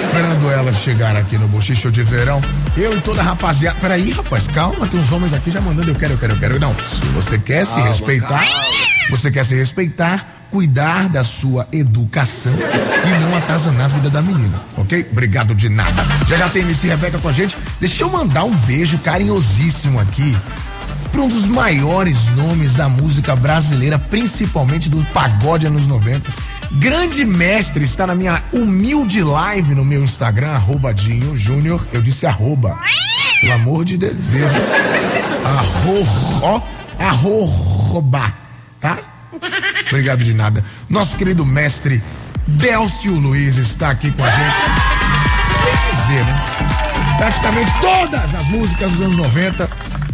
esperando ela chegar aqui no bochicho de verão. Eu e toda a rapaziada. Peraí, rapaz, calma. Tem uns homens aqui já mandando eu quero, eu quero, eu quero. Não. Se você quer se Calma, respeitar, calma. você quer se respeitar, cuidar da sua educação e não atazanar a vida da menina, ok? Obrigado de nada. Já já tem MC Rebeca com a gente. Deixa eu mandar um beijo carinhosíssimo aqui para um dos maiores nomes da música brasileira, principalmente do pagode anos 90. Grande mestre está na minha humilde live no meu Instagram, arroba Dinho Júnior. Eu disse arroba. Pelo amor de de- Deus. Arro, arroba, tá? Obrigado de nada. Nosso querido mestre Delcio Luiz está aqui com a gente. Sem dizer, né? Praticamente todas as músicas dos anos 90,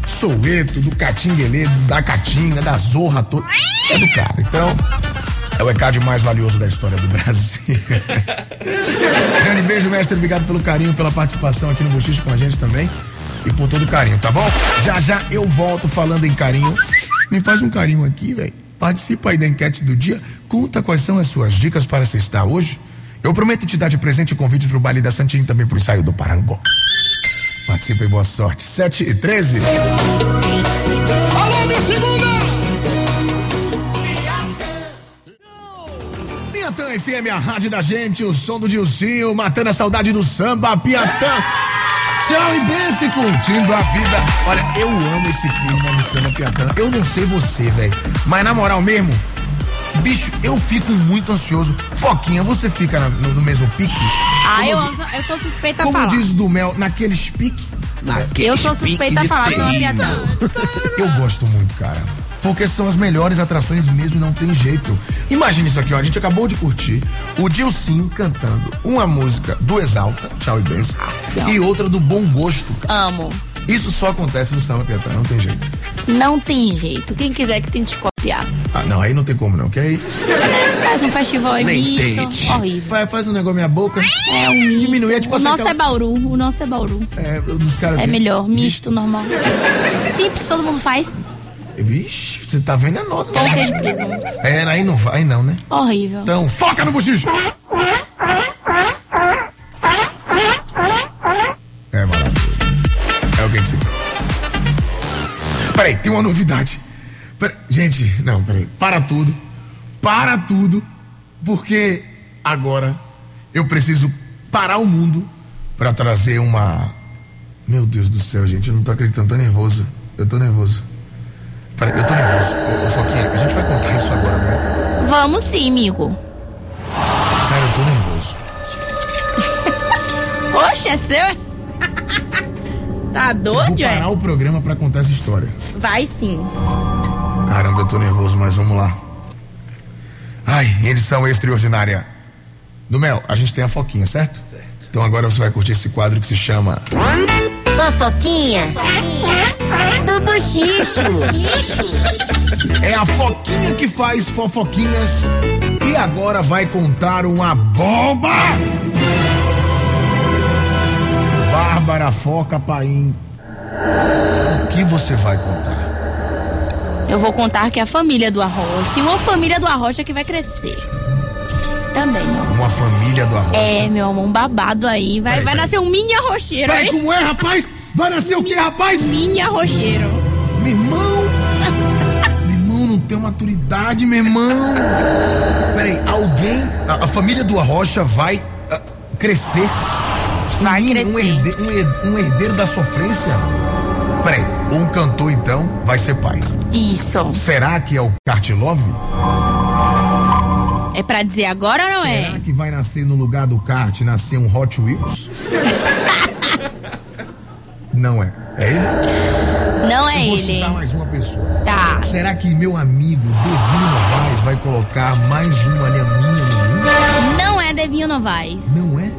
Soueto, do Catinguelê, da Catinga, da Zorra toda, é do cara. Então, é o ECAD mais valioso da história do Brasil. Grande beijo, mestre. Obrigado pelo carinho, pela participação aqui no Bochicho com a gente também. E por todo o carinho, tá bom? Já já eu volto falando em carinho. Me faz um carinho aqui, velho. Participa aí da enquete do dia. Conta quais são as suas dicas para sextar hoje. Eu prometo te dar de presente convite pro baile da Santinha e também pro ensaio do Parangó. Participa e boa sorte. 7 e 13. Alô, minha segunda! Piatã FM, a rádio da gente, o som do Dilcinho, matando a saudade do samba, Piatã. Tchau e pense curtindo a vida. Olha, eu amo esse clima de samba Piatã. Eu não sei você, velho, mas na moral mesmo, bicho, eu fico muito ansioso. Foquinha, você fica na- no, no mesmo pique? Ah, Como eu, di- eu sou suspeita a Como diz do Mel, naqueles piques? Eu sou suspeita a falar, sou uma piadão. Eu gosto muito, cara. Porque são as melhores atrações mesmo, não tem jeito. Imagina isso aqui, ó. A gente acabou de curtir o Dilcinho cantando uma música do Exalta, Tchau e Benção, e outra do Bom Gosto. Amo. Isso só acontece no Samba Piatã, não tem jeito. Não tem jeito. Quem quiser que tente copiar. Ah, não, aí não tem como não, que aí Faz um festival aí Nem misto. Horrível. faz, faz um negócio na minha boca. É um misto. Diminuir, é tipo o assim, nosso aquela- é Bauru. O nosso é Bauru. É, dos caras. É melhor. Misto, normal. Simples, todo mundo faz. Vixe, você tá vendo a queijo e presunto. É, aí não vai, não, né? Horrível. Então, foca no bochicho! É maravilhoso. É o que você. Peraí, tem uma novidade. Pera- gente, não, peraí. Para tudo. para tudo, porque agora eu preciso parar o mundo para trazer uma. Meu Deus do céu, gente, eu não tô acreditando, tô nervoso. Eu tô nervoso. Peraí, eu tô nervoso. Ô, ô, Foquinha, a gente vai contar isso agora, né? Vamos sim, amigo. Cara, eu tô nervoso. Oxe, é seu? tá Eu vou doido, parar é? o programa pra contar essa história. Vai sim. Caramba, eu tô nervoso, mas vamos lá. Ai, edição extraordinária. Do Mel, a gente tem a Foquinha, certo? Certo. Então agora você vai curtir esse quadro que se chama Fofoquinha do bochicho. É a Foquinha que faz fofoquinhas e agora vai contar uma bomba! Bárbara Foca Paim. O que você vai contar? Eu vou contar que a família do Arrocha. Tem uma família do Arrocha que vai crescer. Também. Uma família do arroz. É, meu amor, um babado aí. Vai, Peraí, vai peraí. nascer um mini arrocheiro Peraí, aí. como é, rapaz? Vai nascer o quê, rapaz? Mini arrocheiro. Meu irmão! Meu irmão, não tem maturidade, meu irmão! Peraí, alguém. A, a família do Arrocha vai ah, crescer? Vai Um- crescer. Um, herde- um um herdeiro da sofrência? Peraí, um cantor então vai ser pai. Isso. Será que é o Cartilove? É pra dizer agora ou não Será é? que vai nascer no lugar do kart nascer um Hot Wheels? não é. É ele? Não é Eu vou ele. citar mais uma pessoa. Tá. Será que meu amigo Devino Novaes vai colocar mais uma linha minha no mundo? Não é Devinho Novaes. Não é?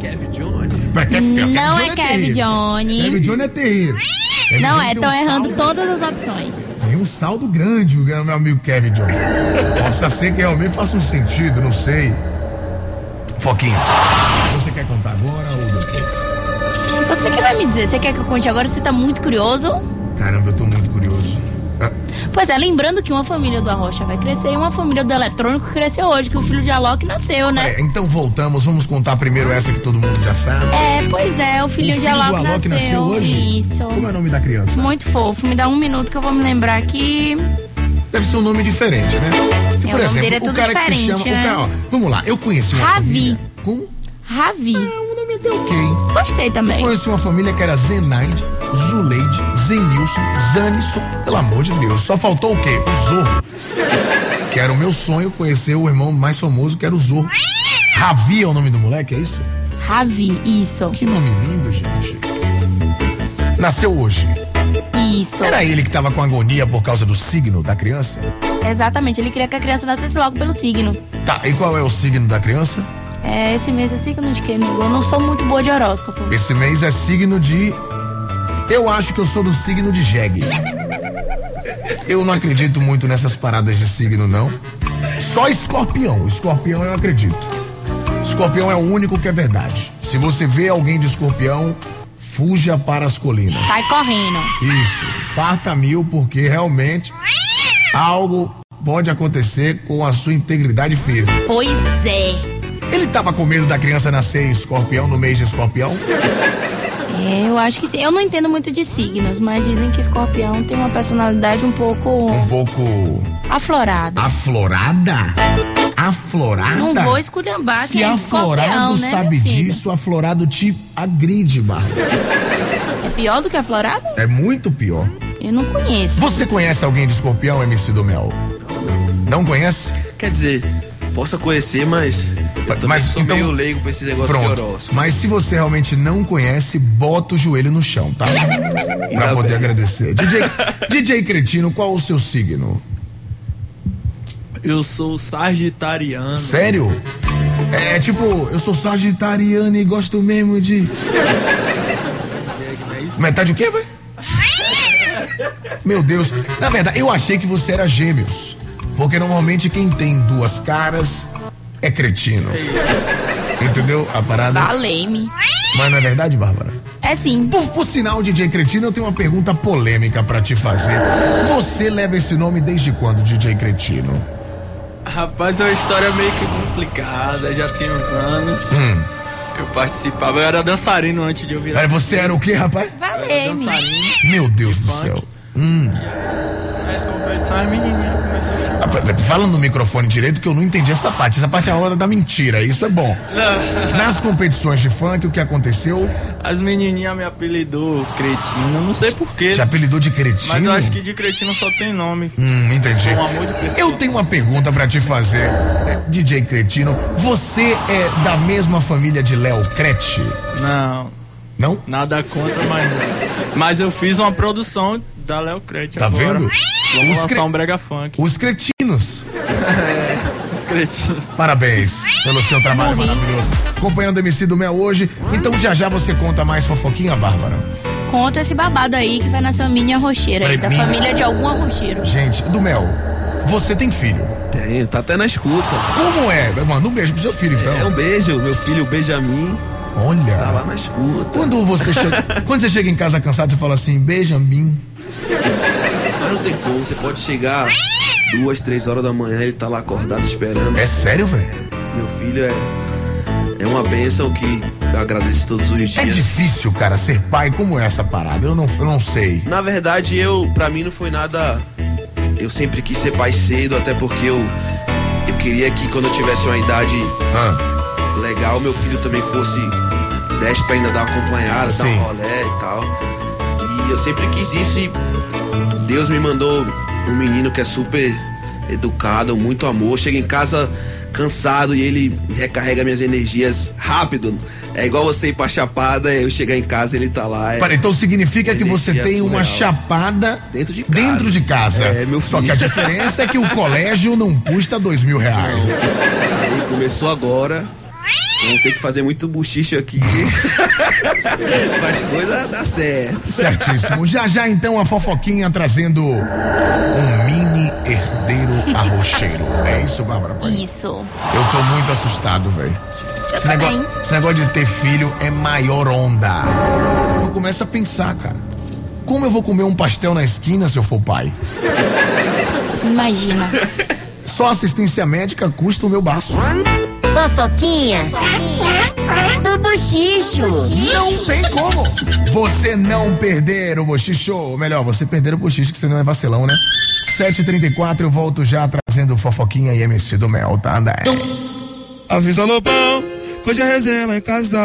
Kevin Johnny. Pra que- Kevin Não John é Kevin. Johnny. Kevin Johnny é terrível. Não é, estão errando todas as opções. Um saldo grande, o meu amigo Kevin Johnny. Possa ser que realmente faça um sentido, não sei. Foquinha, você quer contar agora ou depois? Você que vai me dizer, você quer que eu conte agora? Você tá muito curioso? Caramba, eu tô muito curioso. Ah, Pois é, lembrando que uma família do Arrocha vai crescer e uma família do eletrônico cresceu hoje, que o filho de Alok nasceu, né? peraí, então voltamos, vamos contar primeiro essa que todo mundo já sabe. É, pois é, o O filho, filho de do Alok, Alok nasceu. nasceu hoje? Isso. Como é o nome da criança? Muito fofo. Me dá um minuto que eu vou me lembrar aqui. Deve ser um nome diferente, né? É, o nome dele é o cara que se chama. né? O cara, ó, vamos lá, eu conheci uma Ravi. Com. Ravi. É, é até ok. Gostei também. Conheci uma família que era Zenaide, Zuleide, Zenilson, Zanison. Pelo amor de Deus, só faltou o quê? O Zorro. Que era o meu sonho conhecer o irmão mais famoso, que era o Zorro. Ravi é o nome do moleque, é isso? Ravi, isso. Que nome lindo, gente. Nasceu hoje. Isso. Era ele que tava com agonia por causa do signo da criança? Exatamente. Ele queria que a criança nascesse logo pelo signo. Tá, e qual é o signo da criança? É, esse mês é signo de quê, amigo? Eu não sou muito boa de horóscopo. Esse mês é signo de. Eu acho que eu sou do signo de jegue. Eu não acredito muito nessas paradas de signo, não. Só escorpião. Escorpião eu acredito. Escorpião é o único que é verdade. Se você vê alguém de escorpião, fuja para as colinas. Sai correndo. Isso. Parta mil, porque realmente algo pode acontecer com a sua integridade física. Pois é. Ele tava com medo da criança nascer em escorpião no mês de escorpião? É, eu acho que sim. Eu não entendo muito de signos, mas dizem que escorpião tem uma personalidade um pouco Um pouco aflorada. aflorada? Aflorada? Não vou esculhambar Se é aflorado escorpião, né, sabe filho? disso, aflorado te agride, Bárbara. É pior do que aflorado? É muito pior. Eu não conheço. Você conhece alguém de escorpião, MC do Mel? Não conhece? Quer dizer, possa conhecer, mas. Eu Mas, sou então- meio leigo pra esse negócio de Pronto. horóscopo. Mas se você realmente não conhece, bota o joelho no chão, tá? Pra Ainda poder bem. agradecer. DJ, DJ Cretino, qual o seu signo? Eu sou sagitariano. Sério? É tipo, eu sou sagitariano e gosto mesmo de. Metade o quê, vai? Meu Deus. Na verdade, eu achei que você era gêmeos. Porque normalmente quem tem duas caras é cretino. Entendeu a parada? Valei-me. Mas não é verdade, Bárbara? É sim. Por, por sinal, DJ Cretino, eu tenho uma pergunta polêmica pra te fazer. Você leva esse nome desde quando, DJ Cretino? Rapaz, é uma história meio que complicada, já tem uns anos. Hum. Eu participava, eu era dançarino antes de eu virar. Aí você era o quê, rapaz? Dançarino. Meu Deus do funk. céu. Hum. Nas competições, as menininhas começam a chorar. Fala no microfone direito que eu não entendi essa parte. Essa parte é a hora da mentira, isso é bom. Nas competições de funk, o que aconteceu? As menininhas me apelidou cretino, não sei porquê. Te apelidou de cretino? Mas eu acho que de cretino só tem nome. Hum, entendi. Um amor de pessoa. Eu tenho uma pergunta pra te fazer, é, DJ Cretino. Você é da mesma família de Léo Crete? Não, Não? nada contra, mas. Mas eu fiz uma produção da Léo Crete Tá agora. vendo? Vamos Os lançar cre- um brega funk. Os cretinos. Os cretinos. Parabéns pelo seu trabalho maravilhoso. Acompanhando o MC do Mel hoje. Então já já você conta mais fofoquinha, Bárbara. Conta esse babado aí que vai nascer uma mini arrocheira aí, da Peraí, família de algum arrocheiro. Gente, do Mel, você tem filho. Tenho, tá até na escuta. Como é? Manda um beijo pro seu filho, então. É um beijo, meu filho Benjamin Olha. tá lá na escuta. Quando você chega, quando você chega em casa cansado, você fala assim, beijambim. Mas não tem como, você pode chegar duas, três horas da manhã, ele tá lá acordado esperando. É sério, velho? Meu filho é, é uma bênção que eu agradeço todos os dias. É difícil, cara, ser pai. Como é essa parada? Eu não, eu não sei. Na verdade, eu, pra mim não foi nada. Eu sempre quis ser pai cedo, até porque eu, eu queria que quando eu tivesse uma idade Ah, legal, meu filho também fosse 10 pra ainda dar uma acompanhada, dar Sim. um rolé e tal. E eu sempre quis isso e Deus me mandou um menino que é super educado, muito amor. Chega em casa cansado e ele recarrega minhas energias rápido. É igual você ir pra chapada, eu chegar em casa ele tá lá. é- Pera, então significa que você tem uma surreal. chapada Dentro de casa. dentro de casa. É, meu Só filho. que a diferença é que o colégio não custa dois mil reais. Aí começou agora. Vamos ter que fazer muito buchicho aqui. Mas coisa dá certo. Certíssimo. Já já então a fofoquinha trazendo um mini herdeiro arrocheiro. É isso, Bárbara? Pai? Isso. Eu tô muito assustado, velho. Eu Esse negócio, esse negócio de ter filho é maior onda. Eu começo a pensar, cara. Como eu vou comer um pastel na esquina se eu for pai? Imagina. Só assistência médica custa o meu baço. Fofoquinha do Bochicho. Não tem como você não perder o bochicho. Ou melhor, você perder o bochicho, que você não é vacilão, né? 7h34, eu volto já trazendo fofoquinha e MC do Mel, tá? André? Avisa Lobão, hoje é resenha lá em casa.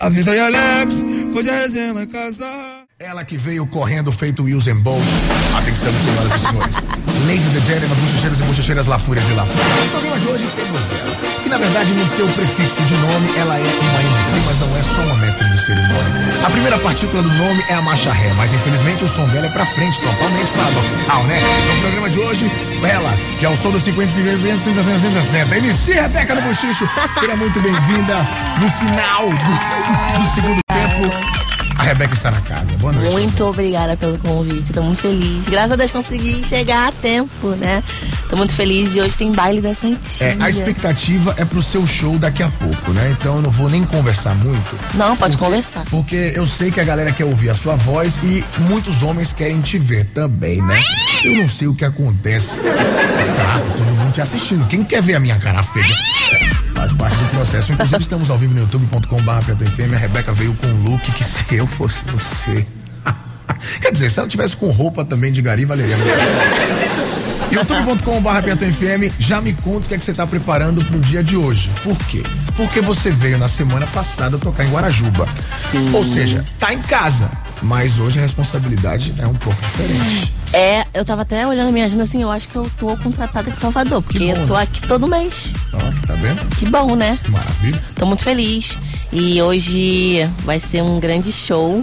Avisa aí Alex, hoje é resenha lá em casa. Ela que veio correndo feito Usain Bolt. Atenção, senhoras e senhores. Ladies and gentlemen, bochecheiros e bochecheiras, lafúrias e lafúrias. O programa de hoje temos ela. Na verdade, no seu prefixo de nome, ela é uma MC, mas não é só uma mestre de cerimônia. A primeira partícula do nome é a marcha ré, mas infelizmente o som dela é pra frente, totalmente paradoxal, né? No programa de hoje, ela, que é o som dos 50 60 MC Rebeca do Bochicho, seja muito bem-vinda no final do, do segundo tempo. A Rebeca está na casa. Boa noite. Muito obrigada pelo convite, tô muito feliz. Graças a Deus consegui chegar a tempo, né? Tô muito feliz e hoje tem baile da Santinha. É, a expectativa é pro seu show daqui a pouco, né? Então eu não vou nem conversar muito. Não, pode porque, conversar. Porque eu sei que a galera quer ouvir a sua voz e muitos homens querem te ver também, né? Eu não sei o que acontece. Tá, tá todo mundo te assistindo. Quem quer ver a minha cara feia? Faz parte do processo. Inclusive, estamos ao vivo no youtube.com.br. A Rebeca veio com um look que se eu fosse você. Quer dizer, se ela tivesse com roupa também de gari, valeria youtube.com.br PetoFM, já me conta o que é que você está preparando pro dia de hoje. Por quê? Porque você veio na semana passada tocar em Guarajuba. Ou seja, tá em casa. Mas hoje a responsabilidade é um pouco diferente. É, eu tava até olhando minha agenda assim, eu acho que eu tô contratada de Salvador, porque bom, eu tô né? aqui todo mês. Ó, tá vendo? Que bom, né? Maravilha. Tô muito feliz. E hoje vai ser um grande show.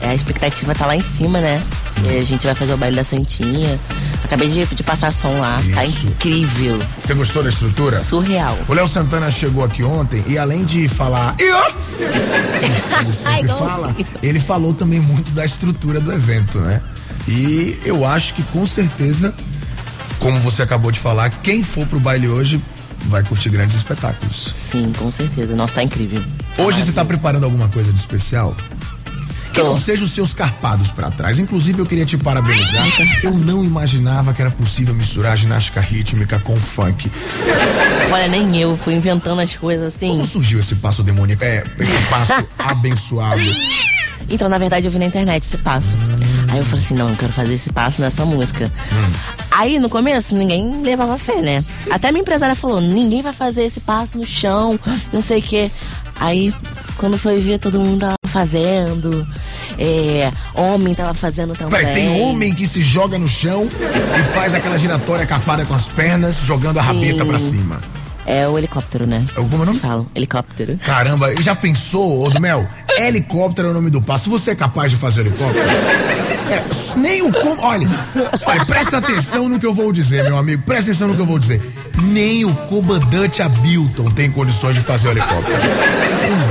É, a expectativa tá lá em cima, né? E a gente vai fazer o baile da Santinha. Acabei de, de passar som lá. Tá Isso. incrível. Você gostou da estrutura? Surreal. O Léo Santana chegou aqui ontem e além de falar. Ele, sempre fala. Ele falou também muito da estrutura do evento, né? E eu acho que com certeza, como você acabou de falar, quem for pro baile hoje vai curtir grandes espetáculos. Sim, com certeza. Nossa, tá incrível. Hoje você tá preparando alguma coisa de especial? Que Tô. não seja os seus carpados pra trás. Inclusive, eu queria te parabenizar. Eu não imaginava que era possível misturar ginástica rítmica com funk. Olha, nem eu. Fui inventando as coisas assim. Como surgiu esse passo demoníaco? É, esse passo abençoado. Então, na verdade, eu vi na internet esse passo. Aí eu falei assim, não, eu quero fazer esse passo nessa música. Hum. Aí no começo ninguém levava fé, né? Até minha empresária falou, ninguém vai fazer esse passo no chão, não sei o quê. Aí quando foi ver, todo mundo fazendo. É, homem tava fazendo também. Peraí, tem homem que se joga no chão e faz aquela giratória capada com as pernas, jogando a rabeta pra cima. É o helicóptero, né? Como é o nome? Falam, helicóptero. Caramba, já pensou, ô do Mel? Helicóptero é o nome do passo. Você é capaz de fazer helicóptero? É, nem o como. Olha, olha, presta atenção no que eu vou dizer, meu amigo. Presta atenção no que eu vou dizer. Nem o comandante Abilton tem condições de fazer o helicóptero. Não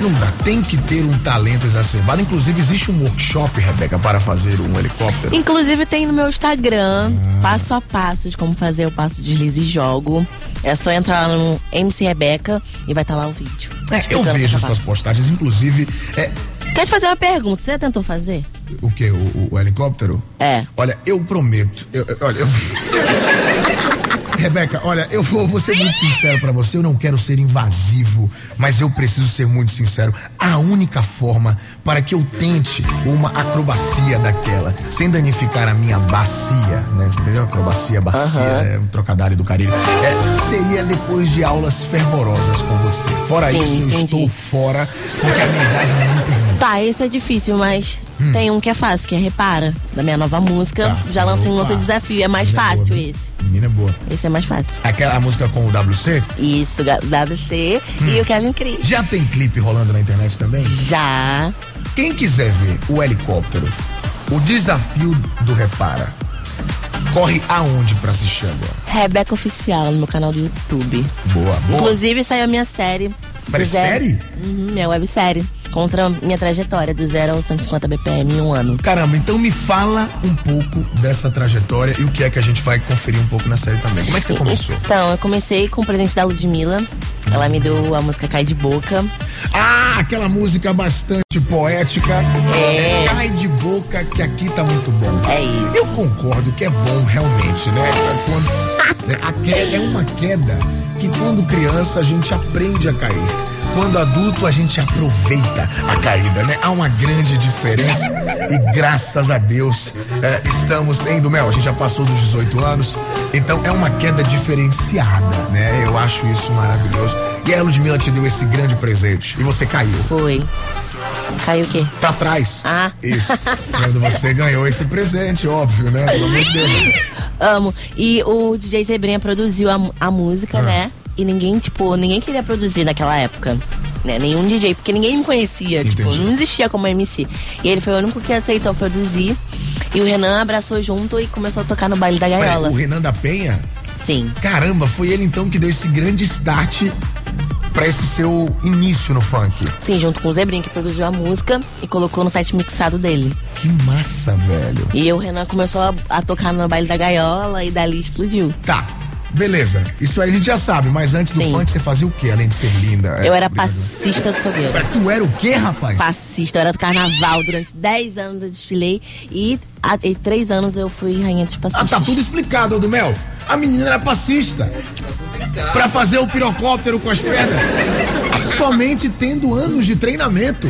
não dá. Tem que ter um talento exacerbado. Inclusive, existe um workshop, Rebeca, para fazer um helicóptero. Inclusive tem no meu Instagram, Ah. passo a passo de como fazer o passo de deslize e jogo. É só entrar lá no MC Rebeca e vai estar lá o vídeo. É, eu vejo suas postagens, inclusive. É, Quer te fazer uma pergunta? Você já tentou fazer? o que? O, o- o helicóptero? É. Olha, eu prometo. eu- eu- olha, eu. Rebeca, olha, eu vou, vou ser muito sincero pra você. Eu não quero ser invasivo, mas eu preciso ser muito sincero. A única forma para que eu tente uma acrobacia daquela, sem danificar a minha bacia, né? Você entendeu? Acrobacia, bacia, Aham. é um trocadilho do carinho. É, seria depois de aulas fervorosas com você. Fora Sim, isso, eu entendi. estou fora, porque a minha idade não permite. Tá, esse é difícil, mas Hum. tem um que é fácil, que é Repara, da minha nova música. Tá. Já lancei um outro desafio, é mais boa, fácil viu? esse. Menina é boa. Esse é mais fácil. Aquela música com o WC? Isso, WC Hum. e o Kevin Cris. Já tem clipe rolando na internet também? Já. Quem quiser ver o helicóptero, o desafio do Repara, corre aonde pra assistir agora? Rebeca Oficial no meu canal do YouTube. Boa, boa. Inclusive saiu a minha série. Zero- série? Uhum, minha websérie. Contra minha trajetória do 0 ao 150 BPM em um ano. Caramba, então me fala um pouco dessa trajetória e o que é que a gente vai conferir um pouco na série também. Como é que você começou? Então, eu comecei com o presente da Ludmilla. Ela me deu a música Cai de Boca. Ah, aquela música bastante poética. É. Cai de boca que aqui tá muito bom. É isso. Eu concordo que é bom realmente, né? É Quando, né, a queda é uma queda que quando criança a gente aprende a cair. Quando adulto a gente aproveita a caída, né? Há uma grande diferença e graças a Deus é, estamos tendo, Mel, a gente já passou dos 18 anos, então é uma queda diferenciada, né? Eu acho isso maravilhoso. E a Ludmilla te deu esse grande presente e você caiu. Foi. Caiu o quê? Pra trás. Ah. Isso. Quando você ganhou esse presente, óbvio, né? Pelo amor de Deus. Amo. E o DJ Zebrinha produziu a, a música, Ah. né? E ninguém, tipo, ninguém queria produzir naquela época. Né? Nenhum DJ, porque ninguém me conhecia, tipo, Entendi. não existia como MC. E ele foi o único que aceitou produzir. E o Renan abraçou junto e começou a tocar no baile da gaiola. o Renan da Penha? Sim. Caramba, foi ele então que deu esse grande start pra esse seu início no funk. Sim, junto com o Zebrinha, que produziu a música e colocou no site mixado dele. Que massa, velho. E o Renan começou a, a tocar no baile da gaiola e dali explodiu. Tá. Beleza, isso aí a gente já sabe, mas antes do Sim. funk você fazia o quê, além de ser linda? É, Eu era obrigado. passista do Salgueiro. Tu era o quê, rapaz? Passista, eu era do carnaval. Durante 10 anos eu desfilei e há três anos eu fui rainha dos Ah, passistas. tá tudo explicado, do Mel. A menina era passista. Pra fazer o pirocóptero com as pernas. Somente tendo anos de treinamento.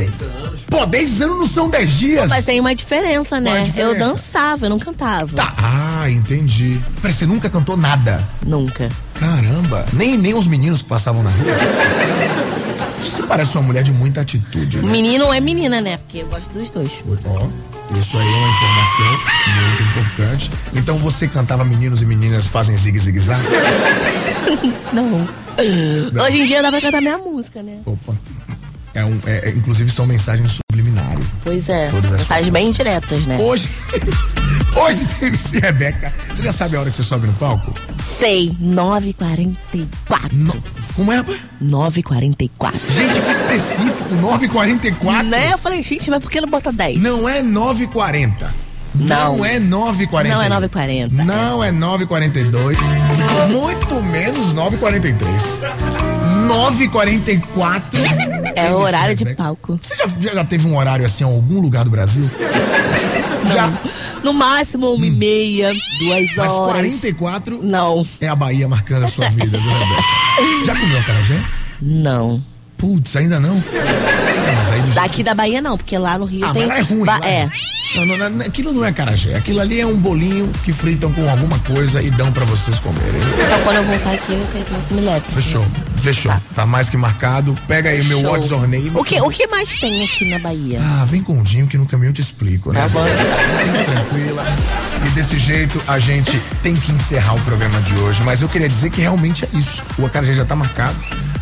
Pô, 10 anos não são 10 dias. Mas tem uma diferença, né? Diferença? Eu dançava, eu não cantava. Tá. Ah, entendi. Peraí, você nunca cantou nada? Nunca. Caramba. Nem, nem os meninos que passavam na rua. Você parece uma mulher de muita atitude, né? Menino é menina, né? Porque eu gosto dos dois. Ó, isso aí é uma informação muito importante. Então você cantava Meninos e Meninas Fazem Zig Zig Zag? Não. Hoje em dia dá pra cantar minha música, né? Opa. É um, é- é- inclusive são mensagens subliminares. Pois é. Todas as Mensagens bem diretas, né? Hoje, hoje tem MC Rebeca. Você já sabe a hora que você sobe no palco? Sei, 9h44. No- como é, rapaz? 9h44. Gente, que específico, 9h44. Né? Eu falei, gente, mas por que não bota 10? Não é 9h40. Não. Não é 9h40. Não é 9h40. Não é 9h42. Muito menos 9h43. 9h44. É o horário de Rebeca. palco. Você já, já teve um horário assim em algum lugar do Brasil? Já. No máximo, uma e meia, duas Mas horas. 44 Não. é a Bahia marcando a sua vida, Rebeca? Já comeu acarajé? Não. Putz, ainda não? É, mas aí do jeito Daqui da Bahia não, porque lá no Rio Ah, tem. mas lá é ruim. ba- lá É. Não, não, não, aquilo não é carajé. Aquilo ali é um bolinho que fritam com alguma coisa e dão pra vocês comerem. Então quando eu voltar aqui, eu quero que você me leve. Fechou, fechou. Tá mais que marcado. Pega aí o meu Show. What's Your Name. O que, o que mais tem aqui na Bahia? Ah, vem com o Dinho que no caminho eu te explico, né? Tá bom. Fica tranquila. E desse jeito a gente tem que encerrar o programa de hoje. Mas eu queria dizer que realmente é isso. O Acarajé já tá marcado.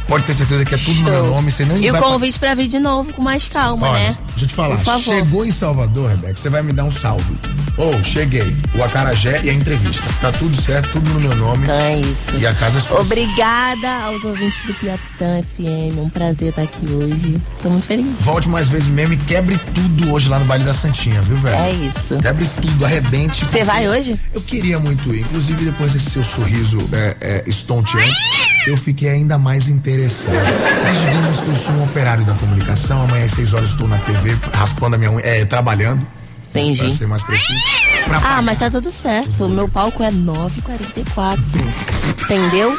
Pode ter certeza que é tudo no meu nome. Você não E o convite pra vir de novo com mais calma, Olha, né? deixa eu te falar. Chegou em Salvador, Rebeca, você vai me dar um salve. Ô, cheguei. O Acarajé e a entrevista. Tá tudo certo, tudo no meu nome. Então é isso. E a casa é sua. Obrigada aos ouvintes do Piatã FM. Um prazer estar aqui hoje. Tô muito feliz. Volte mais vezes mesmo e quebre tudo hoje lá no Baile da Santinha, viu, velho? É isso. Quebre tudo, arrebente. Você vai hoje? Eu queria muito ir. Inclusive, depois desse seu sorriso é, é, estonteante, eu fiquei ainda mais interessado. Mas digamos que eu sou um operário da comunicação. Amanhã às 6 horas estou na TV, raspando a minha unha, é, trabalhando. Entendi. Pra ser mais preciso. Ah, mas tá tudo certo. O meu palco é 9h44. Entendeu?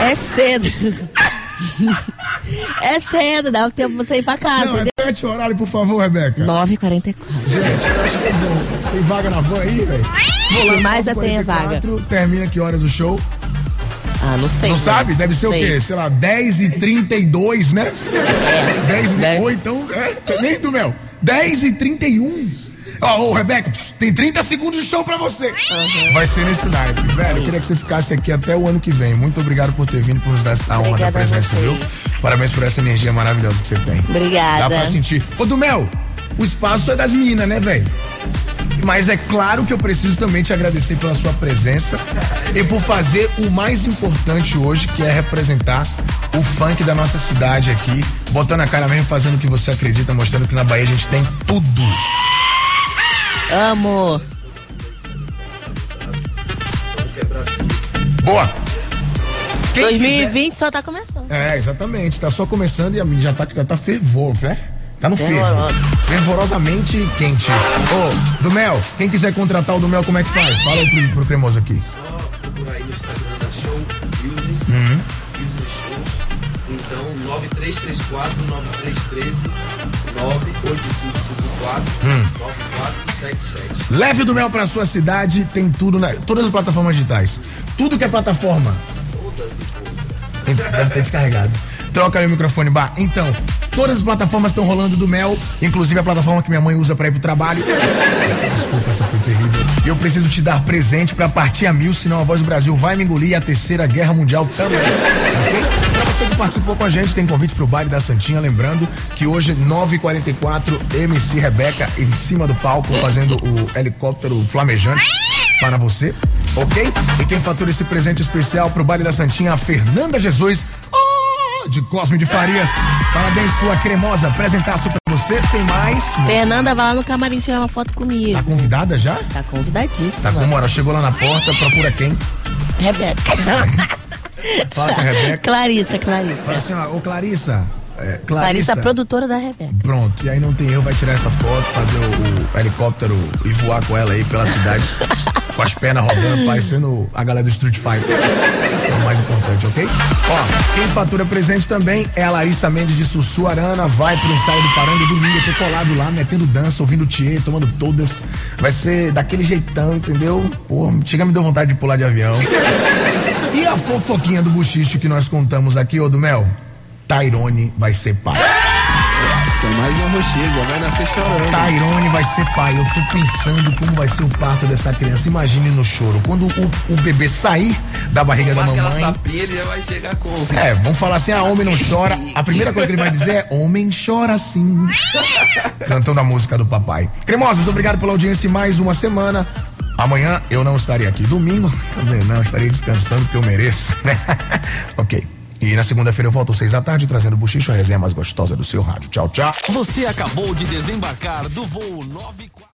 É cedo. É cedo, dá o tempo pra você ir pra casa, Não, entendeu? repete o horário, por favor, Rebeca. 9h44. Gente, eu acho que eu vou. Tem vaga na van aí, velho? Mais no tem a vaga? 44, Termina que horas o show? Ah, não sei. Não né? sabe? Deve ser Sei. o quê? Sei lá, 10 e 32, né? É. 10 e Dez. Ou então, é, nem do Mel. 10 e 31. Ó, ô, Rebeca, pss, tem 30 segundos de show pra você. Vai ser nesse naipe. Velho, eu queria que você ficasse aqui até o ano que vem. Muito obrigado por ter vindo, por nos dar a honra da presença, viu? Parabéns por essa energia maravilhosa que você tem. Obrigada. Dá pra sentir. Ô, do Mel, o espaço é das meninas, né, velho? Mas é claro que eu preciso também te agradecer pela sua presença e por fazer o mais importante hoje, que é representar o funk da nossa cidade aqui, botando a cara mesmo, fazendo o que você acredita, mostrando que na Bahia a gente tem tudo. Amo. Boa! Quem 2020 só tá começando. É, exatamente. Tá só começando e a minha já tá, já tá fervor, né? Tá no fervo. Fervorosa. Fervorosamente quente. Ô, do Mel, quem quiser contratar o do Mel, como é que faz? Fala aí pro, pro cremoso aqui. Só procurar aí no Instagram da Show Business, Uhum. Business Shows. Então, 9334 9313 98554 Hum. 9477. Leve o do Mel pra sua cidade, tem tudo na. Todas as plataformas digitais. Tudo que é plataforma. Deve ter descarregado. Troca aí o microfone, Bar. Então, todas as plataformas estão rolando do Mel, inclusive a plataforma que minha mãe usa pra ir pro trabalho. Desculpa, essa foi terrível. Eu preciso te dar presente pra partir a mil, senão a voz do Brasil vai me engolir e a terceira guerra mundial também. Ok? Pra você que participou com a gente, tem convite pro baile da Santinha, lembrando que hoje, 9h44, MC Rebeca em cima do palco, fazendo o helicóptero flamejante para você, ok? E quem fatura esse presente especial pro baile da Santinha, a Fernanda Jesus. De Cosme de Farias. Parabéns, sua cremosa. Apresentaço pra você. Tem mais? Fernanda vai lá no camarim tirar uma foto comigo. Tá convidada já? Tá convidadíssima. Tá com moral. Chegou lá na porta, procura quem? Rebeca. Fala com a Rebeca. Clarissa, Clarissa. Fala assim, ó, ô Clarissa. É, Clarissa, Clarissa. produtora da Rebeca. Pronto, e aí não tem erro, vai tirar essa foto, fazer o, o helicóptero e voar com ela aí pela cidade, com as pernas rodando, parecendo a galera do Street Fighter. É o mais importante, ok? Ó, quem fatura presente também é a Larissa Mendes de Sussuarana, vai pro ensaio do Paranga domingo, eu tô colado lá, metendo dança, ouvindo Tchê, tomando todas. Vai ser daquele jeitão, entendeu? Pô, chega me deu vontade de pular de avião. E a fofoquinha do buchicho que nós contamos aqui, ô do Mel? Tairone vai ser pai. Nossa, mais uma rocheira, já vai nascer chorando. Tairone vai ser pai. Eu tô pensando como vai ser o parto dessa criança. Imagine no choro. Quando o, o bebê sair da barriga da Toma aquela mamãe. tapinha, ele já vai chegar com. É, vamos falar assim: ah, homem não chora. A primeira coisa que ele vai dizer é: homem chora sim. Cantando a música do papai. Cremosos, obrigado pela audiência mais uma semana. Amanhã eu não estarei aqui. Domingo também não, estarei descansando porque eu mereço, né? ok. E na segunda-feira eu volto às seis da tarde trazendo o Buchicho, a resenha mais gostosa do seu rádio. Tchau, tchau. Você acabou de desembarcar do voo 94.